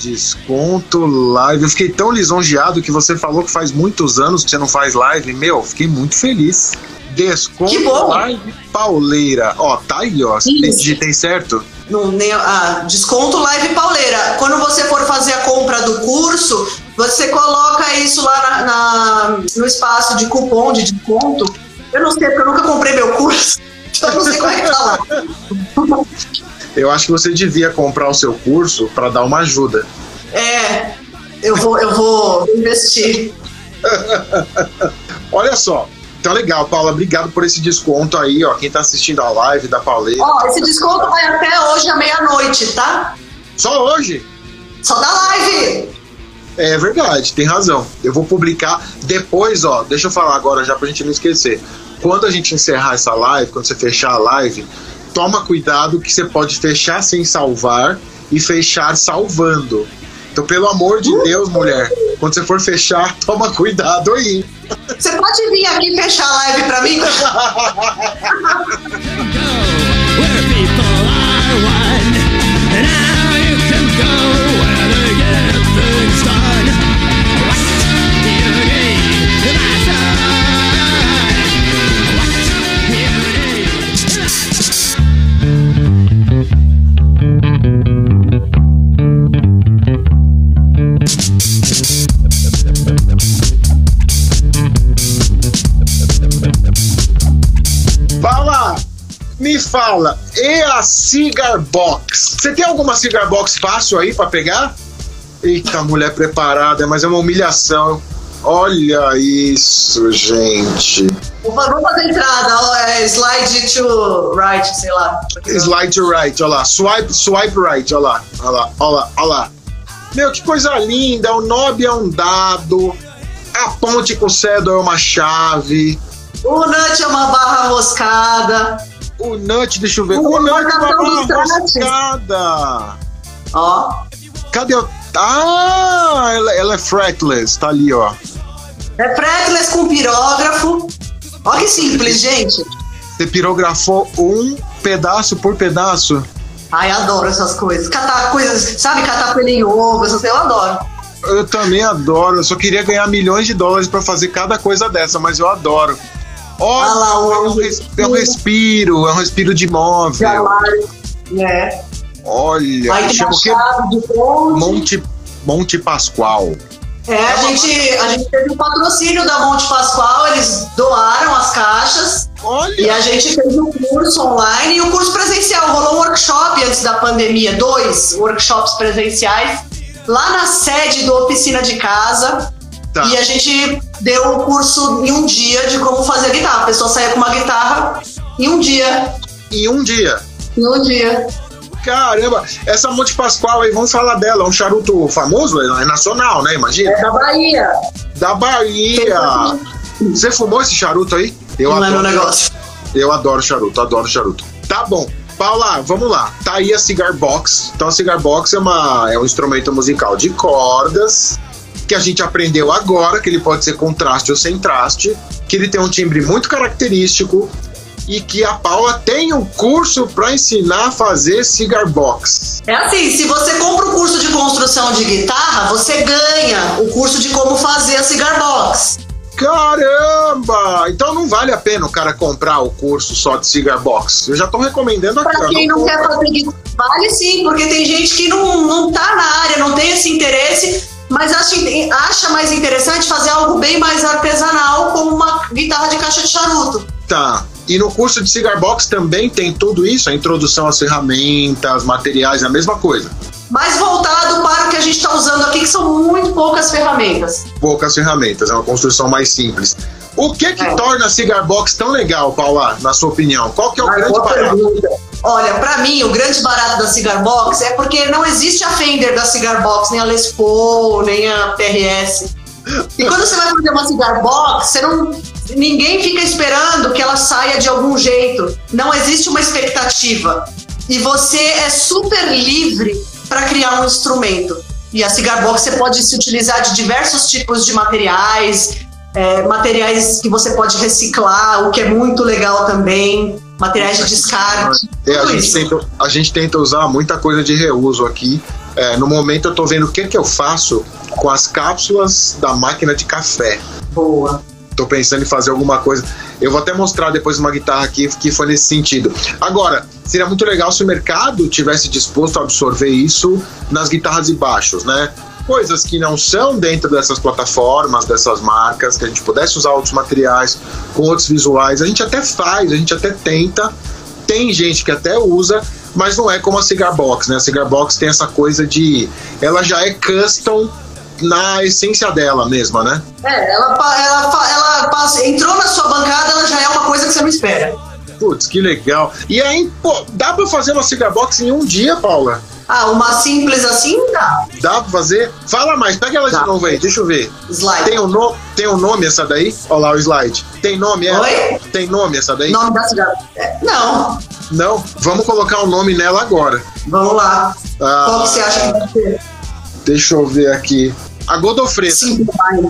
A: desconto live. Eu fiquei tão lisonjeado que você falou que faz muitos anos que você não faz live. Meu, fiquei muito feliz. Desconto live pauleira. Ó, tá aí, ó. Digitei certo?
C: No, ne- ah, desconto live pauleira. Quando você for fazer a compra do curso, você coloca isso lá na- na- no espaço de cupom de desconto. Eu não sei, porque eu nunca comprei meu curso. [laughs] Então eu não sei como é que tá lá. [laughs]
A: Eu acho que você devia comprar o seu curso para dar uma ajuda.
C: É, eu vou, eu vou investir. [laughs]
A: Olha só. Então legal, Paula, obrigado por esse desconto aí, ó. Quem tá assistindo a live da Pauleira.
C: Ó, esse desconto vai até hoje à meia-noite, tá?
A: Só hoje?
C: Só da live.
A: É verdade, tem razão. Eu vou publicar depois, ó. Deixa eu falar agora já pra gente não esquecer. Quando a gente encerrar essa live, quando você fechar a live, toma cuidado que você pode fechar sem salvar e fechar salvando. Então, pelo amor de Deus, mulher, quando você for fechar, [laughs] toma cuidado aí.
C: Você pode vir aqui fechar a live pra mim? [laughs]
A: Fala! Me fala, e a Cigar Box? Você tem alguma Cigar Box fácil aí pra pegar? Eita, mulher preparada, mas é uma humilhação. Olha isso, gente.
C: Vamos fazer entrada, é slide to right, sei lá.
A: Slide to right, olha lá. Swipe, swipe right, olha lá. Olha lá, olha lá, olha lá. Meu, que coisa linda. O knob é um dado. A ponte com o cedo é uma chave.
C: O nut é uma barra moscada.
A: O nut, deixa eu ver.
C: O
A: O nut é uma barra
C: trates.
A: roscada.
C: Ó.
A: Cadê o. Ah, ela, ela é fretless, tá ali, ó.
C: É fretless com pirógrafo. Ó que simples, gente.
A: Você pirografou um pedaço por pedaço.
C: Ai, adoro essas coisas. Catar coisas, sabe, catar coelho em ovo, essas coisas eu adoro.
A: Eu também adoro. Eu só queria ganhar milhões de dólares pra fazer cada coisa dessa, mas eu adoro. Olha,
C: lá, o-
A: é, um res- é um respiro, é um respiro de móvel.
C: Jalário. É.
A: Olha,
C: Aí
A: chama
C: ponte.
A: Monte, Monte Pascoal.
C: É, a gente, a gente teve o patrocínio da Monte Pascoal, eles doaram as caixas e
A: Olha,
C: a gente fez um curso online e o curso presencial. Rolou um workshop antes da pandemia, dois workshops presenciais, lá na sede do Oficina de Casa.
A: Tá.
C: E a gente deu o curso em um dia de como fazer guitarra. A pessoa saía com uma guitarra em um dia.
A: em um dia.
C: Em um dia.
A: Caramba, essa Monte Pascoal aí, vamos falar dela. É um charuto famoso, é nacional, né? Imagina.
C: É da Bahia.
A: Da Bahia. Você fumou esse charuto aí? Eu
C: Não é meu
A: adoro.
C: negócio.
A: Eu adoro charuto, adoro charuto. Tá bom. Paula, vamos lá. Tá aí a Cigar Box. Então a Cigar Box é, uma, é um instrumento musical de cordas que a gente aprendeu agora, que ele pode ser com traste ou sem traste, que ele tem um timbre muito característico e que a Paula tem um curso para ensinar a fazer Cigar Box.
C: É assim, se você compra o curso de construção de guitarra, você ganha o curso de como fazer a cigar box.
A: Caramba! Então não vale a pena o cara comprar o curso só de Cigar Box. Eu já tô recomendando.
C: Pra
A: ó,
C: quem não
A: compra.
C: quer fazer guitarra, vale sim, porque tem gente que não, não tá na área, não tem esse interesse, Mas acha, acha mais interessante fazer algo bem mais artesanal, como uma guitarra de caixa de charuto.
A: Tá. E no curso de Cigar Box também tem tudo isso, a introdução às ferramentas, materiais, é a mesma coisa.
C: Mais voltado para o que a gente está usando aqui, que são muito poucas ferramentas.
A: Poucas ferramentas, é uma construção mais simples. O que que
C: É.
A: torna a Cigar Box tão legal, Paula, na sua opinião? Qual que é o
C: Ah,
A: grande
C: pergunta. Olha, pra mim, o grande barato da Cigar Box é porque não existe a Fender da Cigar Box, nem a Les Paul, nem a PRS. E quando você vai fazer uma Cigar Box, você não, ninguém fica esperando que ela saia de algum jeito. Não existe uma expectativa. E você é super livre para criar um instrumento. E a Cigar Box você pode se utilizar de diversos tipos de materiais, é, materiais que você pode reciclar, o que é muito legal também, materiais de descarte.
A: É, a, gente tenta, a gente tenta usar muita coisa de reuso aqui. É, no momento eu tô vendo o que que eu faço com as cápsulas da máquina de café.
C: Boa.
A: Tô pensando em fazer alguma coisa. Eu vou até mostrar depois uma guitarra aqui que foi nesse sentido. Agora, seria muito legal se o mercado tivesse disposto a absorver isso nas guitarras e baixos, né? Coisas que não são dentro dessas plataformas, dessas marcas, que a gente pudesse usar outros materiais, com outros visuais. A gente até faz, a gente até tenta. Tem gente que até usa, mas não é como a Cigar Box, né? A Cigar Box tem essa coisa de. Ela já é custom na essência dela mesma, né?
C: É, ela, ela, ela passa- entrou na sua bancada, ela já é uma coisa que você não espera.
A: Putz, que legal. E aí, pô, dá pra fazer uma cigar box em um dia, Paula?
C: Ah, uma simples assim, dá.
A: Dá pra fazer? Fala mais, pega ela
C: Dá.
A: de novo aí, deixa eu ver.
C: Slide.
A: Tem um, no... Tem um nome essa daí? Olha lá o slide. Tem nome ela?
C: Oi?
A: Tem nome essa daí?
C: Nome da cidade. É, não,
A: Não? Vamos colocar o nome nela agora.
C: vamos lá.
A: Ah.
C: Qual que você acha que vai ser?
A: Deixa eu ver aqui. A Godofreda.
C: Simples mais.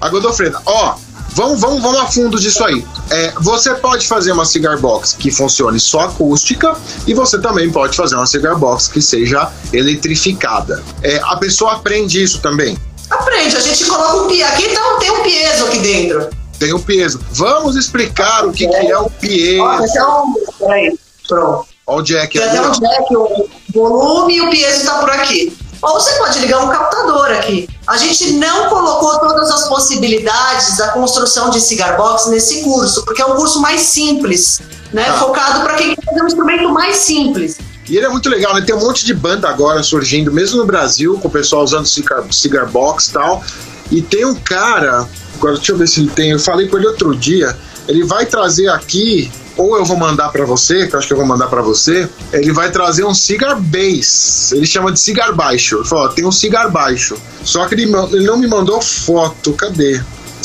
A: A Godofreda. Ó, vamos, vamos, vamos a fundo disso aí. É, você pode fazer uma cigar box que funcione só acústica e você também pode fazer uma cigar box que seja eletrificada. É, a pessoa aprende isso também.
C: Aprende, a gente coloca um piezo. Aqui então tem um piezo aqui dentro.
A: Tem o peso. Vamos explicar o que, que é o piezo.
C: então, peraí, pronto.
A: Olha o Jack
C: Tem
A: ali.
C: até um
A: ó.
C: jack, o volume e o piezo tá por aqui. Ou você pode ligar um captador aqui. A gente não colocou todas as possibilidades da construção de cigar box nesse curso, porque é um curso mais simples, né?
A: Tá.
C: Focado para quem quer fazer um instrumento mais simples.
A: E ele é muito legal, né? Tem um monte de banda agora surgindo, mesmo no Brasil, com o pessoal usando cigar, cigar box e tal. E tem um cara, agora deixa eu ver se ele tem, eu falei com ele outro dia, ele vai trazer aqui, ou eu vou mandar pra você, que eu acho que eu vou mandar pra você, ele vai trazer um cigar bass, ele chama de cigar baixo. Ele falou, ó, tem um cigar baixo. Só que ele, ele não me mandou foto, cadê?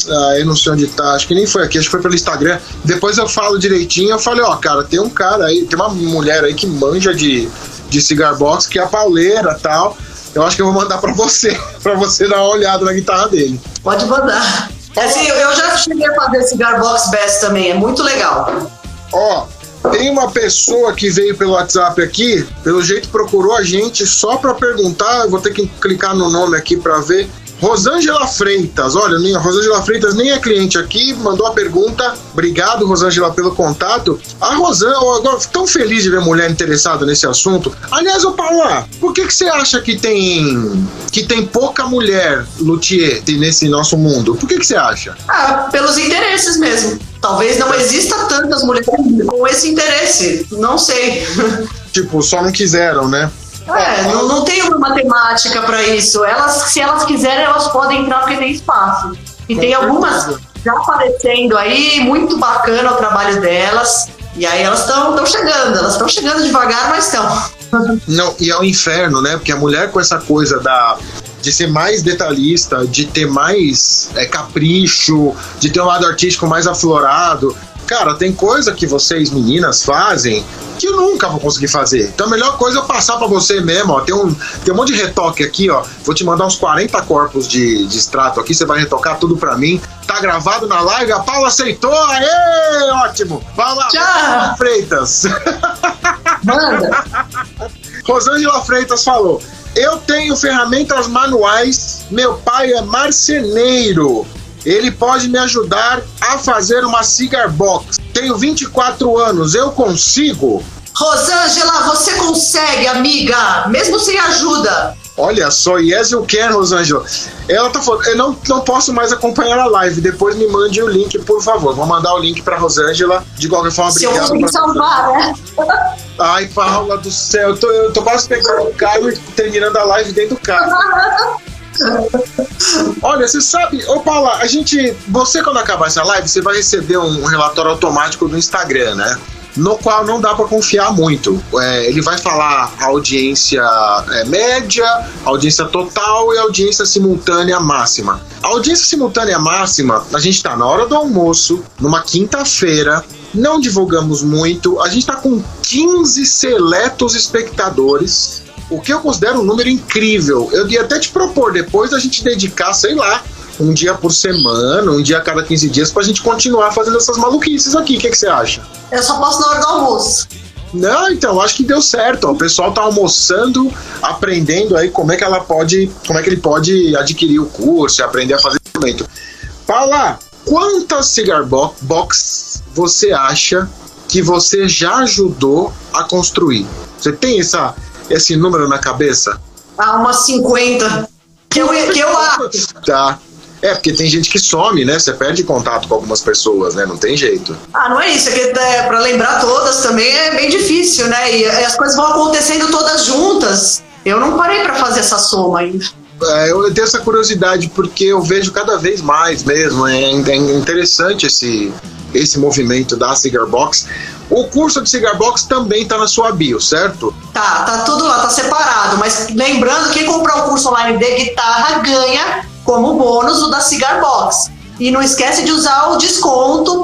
A: Ah, eu não sei onde tá, acho que nem foi aqui, acho que foi pelo Instagram. Depois eu falo direitinho, eu falei, ó, cara, tem um cara aí, tem uma mulher aí que manja de, de cigar box, que é a pauleira e tal. Eu acho que eu vou mandar pra você, [laughs] pra você dar uma olhada na guitarra dele.
C: Pode mandar. Assim, eu já cheguei a fazer cigar box bass também, é muito legal.
A: Ó, tem uma pessoa que veio pelo WhatsApp aqui, pelo jeito procurou a gente só pra perguntar, eu vou ter que clicar no nome aqui pra ver. Rosângela Freitas, olha, a Rosângela Freitas nem é cliente aqui, mandou a pergunta. Obrigado, Rosângela, pelo contato. A Rosângela, agora tão feliz de ver mulher interessada nesse assunto. Aliás, ô Paula, por que, que você acha que tem que tem pouca mulher luthier nesse nosso mundo? Por que, que você acha?
C: Ah, pelos interesses mesmo. Talvez não exista tantas mulheres com esse interesse. Não sei. [laughs]
A: Tipo, só não quiseram, né?
C: É, não, não tem uma matemática para isso. Elas, se elas quiserem, elas podem entrar porque tem espaço. E
A: Com
C: tem algumas
A: certeza.
C: já aparecendo aí, muito bacana o trabalho delas. E aí elas estão chegando, elas estão chegando devagar, mas estão.
A: Não, e é o inferno, né? Porque a mulher com essa coisa da de ser mais detalhista, de ter mais é, capricho, de ter um lado artístico mais aflorado. Cara, tem coisa que vocês meninas fazem que eu nunca vou conseguir fazer. Então a melhor coisa é eu passar pra você mesmo, ó. Tem um, tem um monte de retoque aqui, ó. Vou te mandar uns 40 corpos de, de extrato aqui, você vai retocar tudo pra mim. Tá gravado na live, a Paula aceitou, aê, ótimo. Paula
C: Tchau.
A: Freitas.
C: Manda. [laughs]
A: Rosângela Freitas falou: Eu tenho ferramentas manuais, meu pai é marceneiro. Ele pode me ajudar a fazer uma cigar box. Tenho 24 anos, eu consigo?
C: Rosângela, você consegue, amiga, mesmo sem ajuda.
A: Olha só, yes eu quero, Rosângela. Ela tá falando, eu não, não posso mais acompanhar a live. Depois me mande o link, por favor. Vou mandar o link pra Rosângela. De qualquer forma,
D: Se eu
A: obrigado.
D: conseguir
A: pra-
D: salvar, né?
A: Ai, Paula do céu, eu tô, eu tô quase pegando o carro e terminando a live dentro do carro. [laughs] Olha, você sabe, ô Paula, a gente. Você, quando acabar essa live, você vai receber um relatório automático do Instagram, né? No qual não dá pra confiar muito. É, ele vai falar a audiência é, média, audiência total e audiência simultânea máxima. A audiência simultânea máxima, a gente tá na hora do almoço, numa quinta-feira, não divulgamos muito, a gente tá com 15 seletos espectadores o que eu considero um número incrível. Eu ia até te propor depois a gente dedicar, sei lá, um dia por semana, um dia a cada 15 dias, pra gente continuar fazendo essas maluquices aqui. O que, que você acha?
D: Eu só posso na hora do almoço.
A: Não, então, acho que deu certo. ó. O pessoal tá almoçando, aprendendo aí como é que ela pode, como é que ele pode adquirir o curso e aprender a fazer instrumento. Paula, quantas cigar bo- box você acha que você já ajudou a construir? Você tem essa, esse número na cabeça?
C: Ah, umas 50. Que eu, que eu acho.
A: Tá. É, porque tem gente que some, né? Você perde contato com algumas pessoas, né? Não tem jeito.
C: Ah, não é isso. É que é, pra lembrar todas também é bem difícil, né? E as coisas vão acontecendo todas juntas. Eu não parei pra fazer essa soma ainda.
A: É, eu tenho essa curiosidade porque eu vejo cada vez mais mesmo. É, é interessante esse, esse movimento da Cigar Box. O curso de Cigar Box também tá na sua bio, certo?
C: Tá, tá tudo lá, tá separado. Mas lembrando, quem comprar o curso online de guitarra ganha como bônus o da Cigar Box. E não esquece de usar o desconto,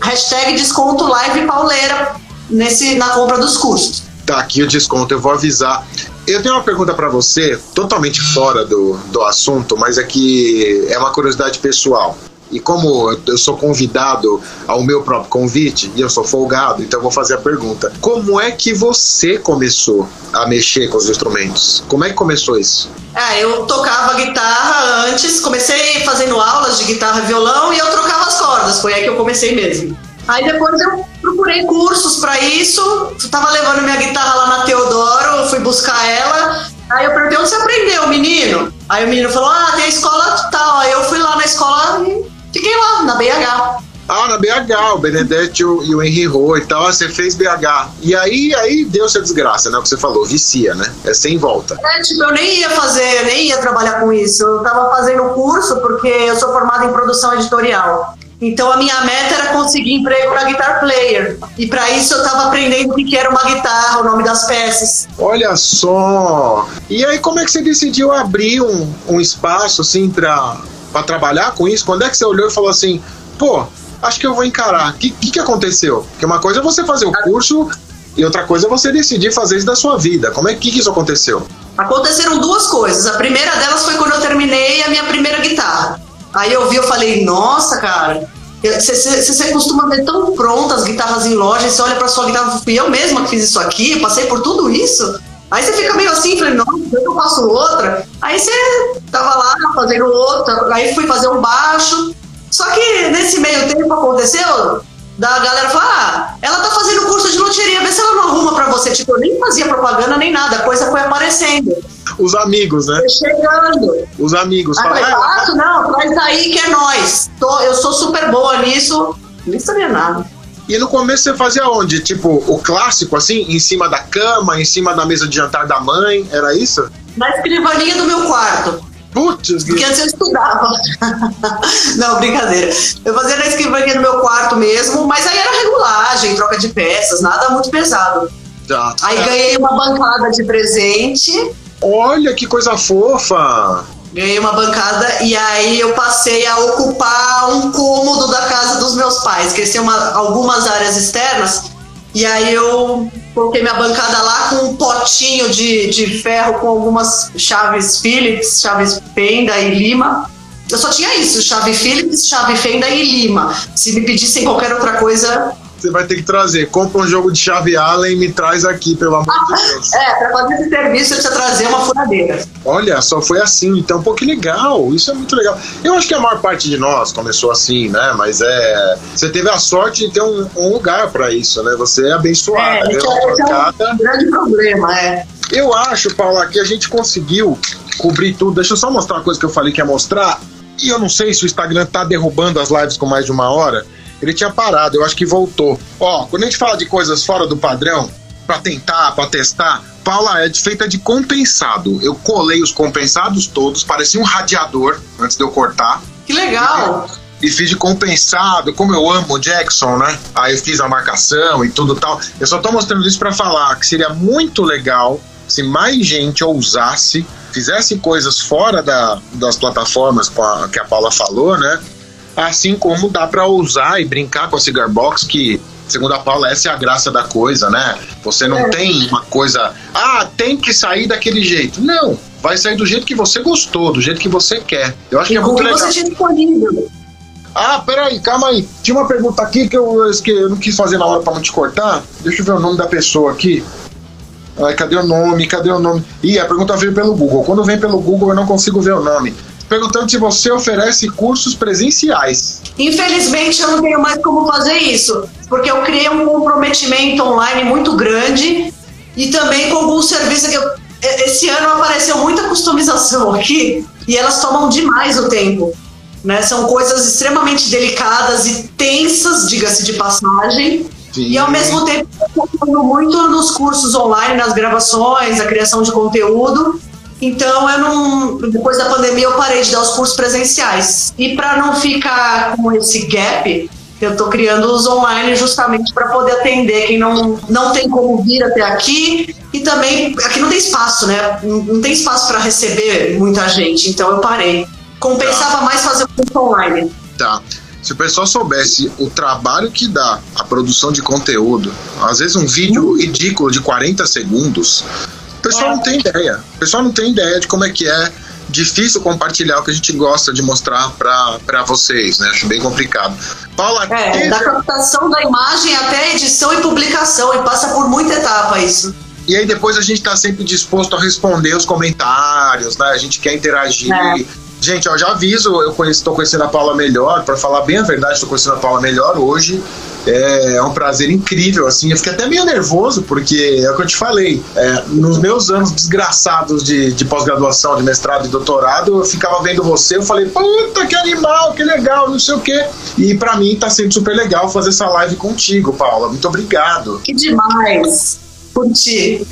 C: hashtag desconto live pauleira nesse, na compra dos cursos.
A: Tá aqui o desconto, eu vou avisar. Eu tenho uma pergunta pra você, totalmente fora do, do assunto, mas é que é uma curiosidade pessoal. E como eu sou convidado ao meu próprio convite, e eu sou folgado, então eu vou fazer a pergunta. Como é que você começou a mexer com os instrumentos? Como é que começou isso?
C: Ah, eu tocava guitarra antes, comecei fazendo aulas de guitarra e violão e eu trocava as cordas, foi aí que eu comecei mesmo. Aí depois eu procurei cursos pra isso, tava levando minha guitarra lá na Teodoro, fui buscar ela, aí eu perguntei onde você aprendeu, menino? Aí o menino falou, ah, tem a escola tal, aí eu fui lá na escola e fiquei lá, na BH.
A: Ah, na BH, o Benedetti e o Henry Roy e tal, ah, você fez BH. E aí, aí deu essa desgraça, né? O que você falou, vicia, né? É sem volta.
C: É, tipo, eu nem ia fazer, nem ia trabalhar com isso. Eu tava fazendo curso porque eu sou formada em produção editorial. Então a minha meta era conseguir emprego na Guitar Player. E para isso eu tava aprendendo o que era uma guitarra, o nome das peças.
A: Olha só! E aí, como é que você decidiu abrir um, um espaço assim pra trabalhar com isso? Quando é que você olhou e falou assim, pô, acho que eu vou encarar? O que, que, que aconteceu? Porque uma coisa é você fazer o curso e outra coisa é você decidir fazer isso da sua vida. Como é que, que isso aconteceu?
C: Aconteceram duas coisas. A primeira delas foi quando eu terminei a minha primeira guitarra. Aí eu vi, eu falei, nossa, cara, você costuma ver tão prontas as guitarras em loja, você olha pra sua guitarra, fui eu mesma que fiz isso aqui, passei por tudo isso. Aí você fica meio assim, falei, nossa, eu faço outra. Aí você tava lá fazendo outra, aí fui fazer um baixo. Só que nesse meio tempo aconteceu da galera falar, ah, ela tá fazendo curso de loteria, vê se ela não arruma pra você. Tipo, eu nem fazia propaganda nem nada, a coisa foi aparecendo.
A: Os amigos, né?
C: Chegando.
A: Os amigos. Falaram,
C: faço, não, traz aí que é nós. Tô, eu sou super boa nisso. Nem sabia nada.
A: E no começo você fazia onde? Tipo, o clássico, assim, em cima da cama, em cima da mesa de jantar da mãe, era isso?
C: Na escrivaninha do meu quarto.
A: Putz,
C: Porque antes eu estudava. [laughs] não, brincadeira. Eu fazia na escrivaninha do meu quarto mesmo, mas aí era regulagem, troca de peças, nada muito pesado.
A: Tá.
C: Aí ganhei uma bancada de presente.
A: Olha que coisa fofa!
C: Ganhei uma bancada e aí eu passei a ocupar um cômodo da casa dos meus pais, que eles têm uma- algumas áreas externas. E aí eu coloquei minha bancada lá com um potinho de, de ferro com algumas chaves Phillips, chaves Fenda e Lima. Eu só tinha isso, chave Phillips, chave Fenda e Lima. Se me pedissem qualquer outra coisa,
A: Você vai ter que trazer. Compra um jogo de chave Allen e me traz aqui, pelo amor de Deus.
C: é, pra fazer esse serviço eu precisa trazer uma furadeira.
A: Olha, só foi assim. Então, pô, que legal. Isso é muito legal. Eu acho que a maior parte de nós começou assim, né? Mas é. Você teve a sorte de ter um, um lugar pra isso, né? Você é abençoada.
C: É,
A: né?
C: é, é um grande problema, é.
A: Eu acho, Paula, que a gente conseguiu cobrir tudo. Deixa eu só mostrar uma coisa que eu falei que ia mostrar. E eu não sei se o Instagram tá derrubando as lives com mais de uma hora. Ele tinha parado, eu acho que voltou. Ó, quando a gente fala de coisas fora do padrão, pra tentar, pra testar, Paula é feita de compensado. Eu colei os compensados todos, parecia um radiador antes de eu cortar.
C: Que legal!
A: E fiz de compensado, como eu amo o Jackson, né? Aí eu fiz a marcação e tudo tal. Eu só tô mostrando isso pra falar que seria muito legal se mais gente ousasse, fizesse coisas fora da- das plataformas com a- que a Paula falou, né? Assim como dá pra ousar e brincar com a Cigar Box, que, segundo a Paula, essa é a graça da coisa, né? Você não tem uma coisa, ah, tem que sair daquele jeito. Não, vai sair do jeito que você gostou, do jeito que você quer. Eu acho que
C: E
A: é
C: com o
A: muito
C: que
A: legal.
C: você tinha disponível.
A: Ah, peraí, calma aí. Tinha uma pergunta aqui que eu, eu não quis fazer na hora pra não te cortar. Deixa eu ver o nome da pessoa aqui. Ai, cadê o nome? Cadê o nome? Ih, a pergunta veio pelo Google. Quando vem pelo Google, eu não consigo ver o nome. Perguntando se você oferece cursos presenciais.
C: Infelizmente, eu não tenho mais como fazer isso, porque eu criei um comprometimento online muito grande e também com alguns serviços que eu, esse ano apareceu muita customização aqui e elas tomam demais o tempo. Né? São coisas extremamente delicadas e tensas, diga-se de passagem.
A: Sim.
C: E ao mesmo tempo, eu muito nos cursos online, nas gravações, a criação de conteúdo. Então, eu não. Depois da pandemia, eu parei de dar os cursos presenciais. E para não ficar com esse gap, eu estou criando os online justamente para poder atender quem não, não tem como vir até aqui. E também, aqui não tem espaço, né? Não não tem espaço para receber muita gente. Então, eu parei. Compensava mais fazer o curso online.
A: Tá. Se o pessoal soubesse o trabalho que dá a produção de conteúdo, às vezes um vídeo ridículo de 40 segundos, o pessoal não tem ideia. O pessoal não tem ideia de como é que é difícil compartilhar o que a gente gosta de mostrar pra pra vocês, né? Acho bem complicado. Paula,
C: É, da captação da imagem até a edição e publicação, e passa por muita etapa isso.
A: E aí depois a gente tá sempre disposto a responder os comentários, né? A gente quer interagir.
C: É.
A: Gente, ó, já aviso, eu conheço, tô conhecendo a Paula melhor, para falar bem a verdade, tô conhecendo a Paula melhor hoje. É, é um prazer incrível, assim. Eu fiquei até meio nervoso, porque é o que eu te falei. é, nos meus anos desgraçados de, de pós-graduação, de mestrado e doutorado, eu ficava vendo você, eu falei, puta, que animal, que legal, não sei o quê. E pra mim tá sendo super legal fazer essa live contigo, Paula. Muito obrigado.
C: Que demais! Curti.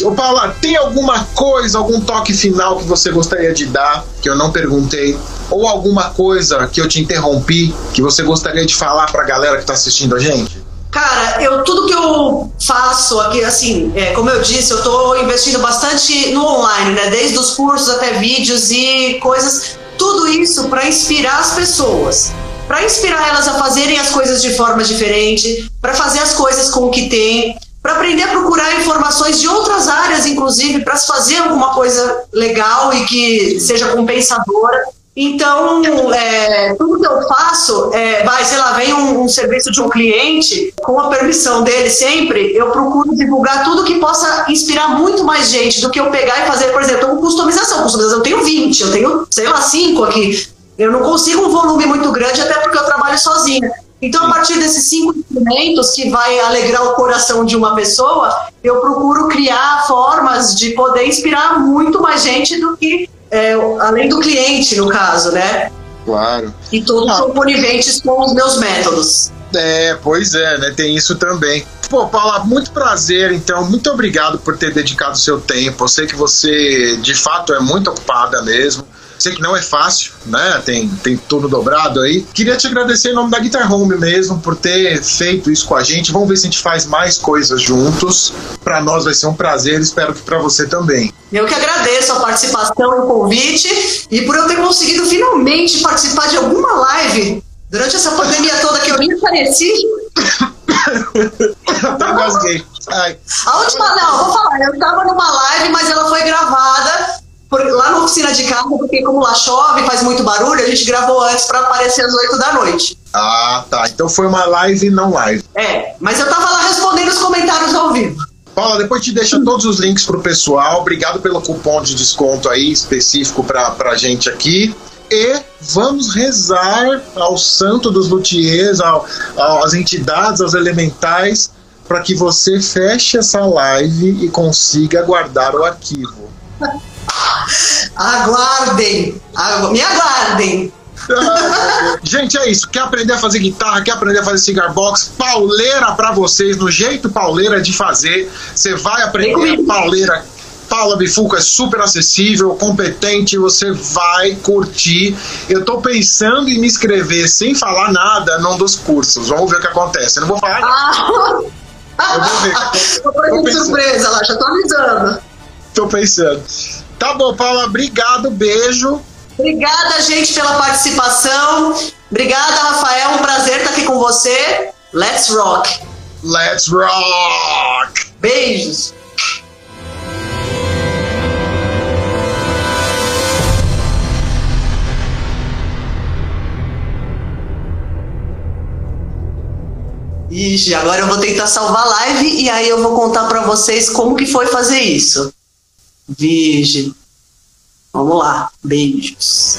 A: Gente, ô Paula, tem alguma coisa, algum toque final que você gostaria de dar, que eu não perguntei? Ou alguma coisa que eu te interrompi, que você gostaria de falar pra galera que tá assistindo a gente?
C: Cara, eu tudo que eu faço aqui, assim, é, como eu disse, eu tô investindo bastante no online, né? Desde os cursos até vídeos e coisas, tudo isso para inspirar as pessoas, para inspirar elas a fazerem as coisas de forma diferente, para fazer as coisas com o que tem, para aprender a procurar informações de outras áreas, inclusive, para se fazer alguma coisa legal e que seja compensadora. Então, é, tudo que eu faço, é, vai, sei lá, vem um, um serviço de um cliente, com a permissão dele sempre, eu procuro divulgar tudo que possa inspirar muito mais gente do que eu pegar e fazer, por exemplo, customização. Customização, eu tenho 20, eu tenho, sei lá, 5 aqui. Eu não consigo um volume muito grande, até porque eu trabalho sozinha. Então, a partir desses cinco instrumentos que vai alegrar o coração de uma pessoa, eu procuro criar formas de poder inspirar muito mais gente do que é, além do cliente, no caso, né?
A: Claro.
C: E todos são coniventes com os meus métodos.
A: É, pois é, né? Tem isso também. Pô, Paula, muito prazer, então. Muito obrigado por ter dedicado o seu tempo. Eu sei que você, de fato, é muito ocupada mesmo. Sei que não é fácil, né? Tem, tem tudo dobrado aí. Queria te agradecer em nome da Guitar Home mesmo por ter feito isso com a gente. Vamos ver se a gente faz mais coisas juntos. Pra nós vai ser um prazer, espero que pra você também.
C: Eu que agradeço a participação e o convite e por eu ter conseguido finalmente participar de alguma live durante essa pandemia toda que eu nem apareci. [laughs]
A: Até engasguei. Ai,
C: A última, não, vou falar, eu tava numa live, mas ela foi gravada por- lá na oficina de casa, porque como lá chove, faz muito barulho, a gente gravou antes pra aparecer às 8 da noite.
A: Ah, tá. Então foi uma live não live.
C: É, mas eu tava lá respondendo os comentários ao vivo.
A: Paula, depois te deixa todos os links pro pessoal. Obrigado pelo cupom de desconto aí específico pra, pra gente aqui. E vamos rezar ao santo dos luthiers, ao, ao- às entidades, aos elementais, para que você feche essa live e consiga guardar o arquivo. [laughs]
C: Aguardem! Agu- Me aguardem! [laughs]
A: Gente, é isso. Quer aprender a fazer guitarra? Quer aprender a fazer cigar box? Pauleira pra vocês, no jeito pauleira de fazer. Você vai aprender pauleira. Paula Bifuco é super acessível, competente, você vai curtir. Eu tô pensando em me inscrever sem falar nada num dos cursos. Vamos ver o que acontece. Eu não vou falar nada.
D: Ah!
A: Eu vou ver. [laughs]
D: Tô
A: Tô pensando.
D: surpresa lá, já tô avisando.
A: Tô pensando. Tá bom, Paula, obrigado, beijo.
C: Obrigada, gente, pela participação. Obrigada, Rafael. Um prazer estar aqui com você. Let's rock!
A: Let's rock!
C: Beijos! Ixi, agora eu vou tentar salvar a live e aí eu vou contar pra vocês como que foi fazer isso. Virgem. Vamos lá. Beijos.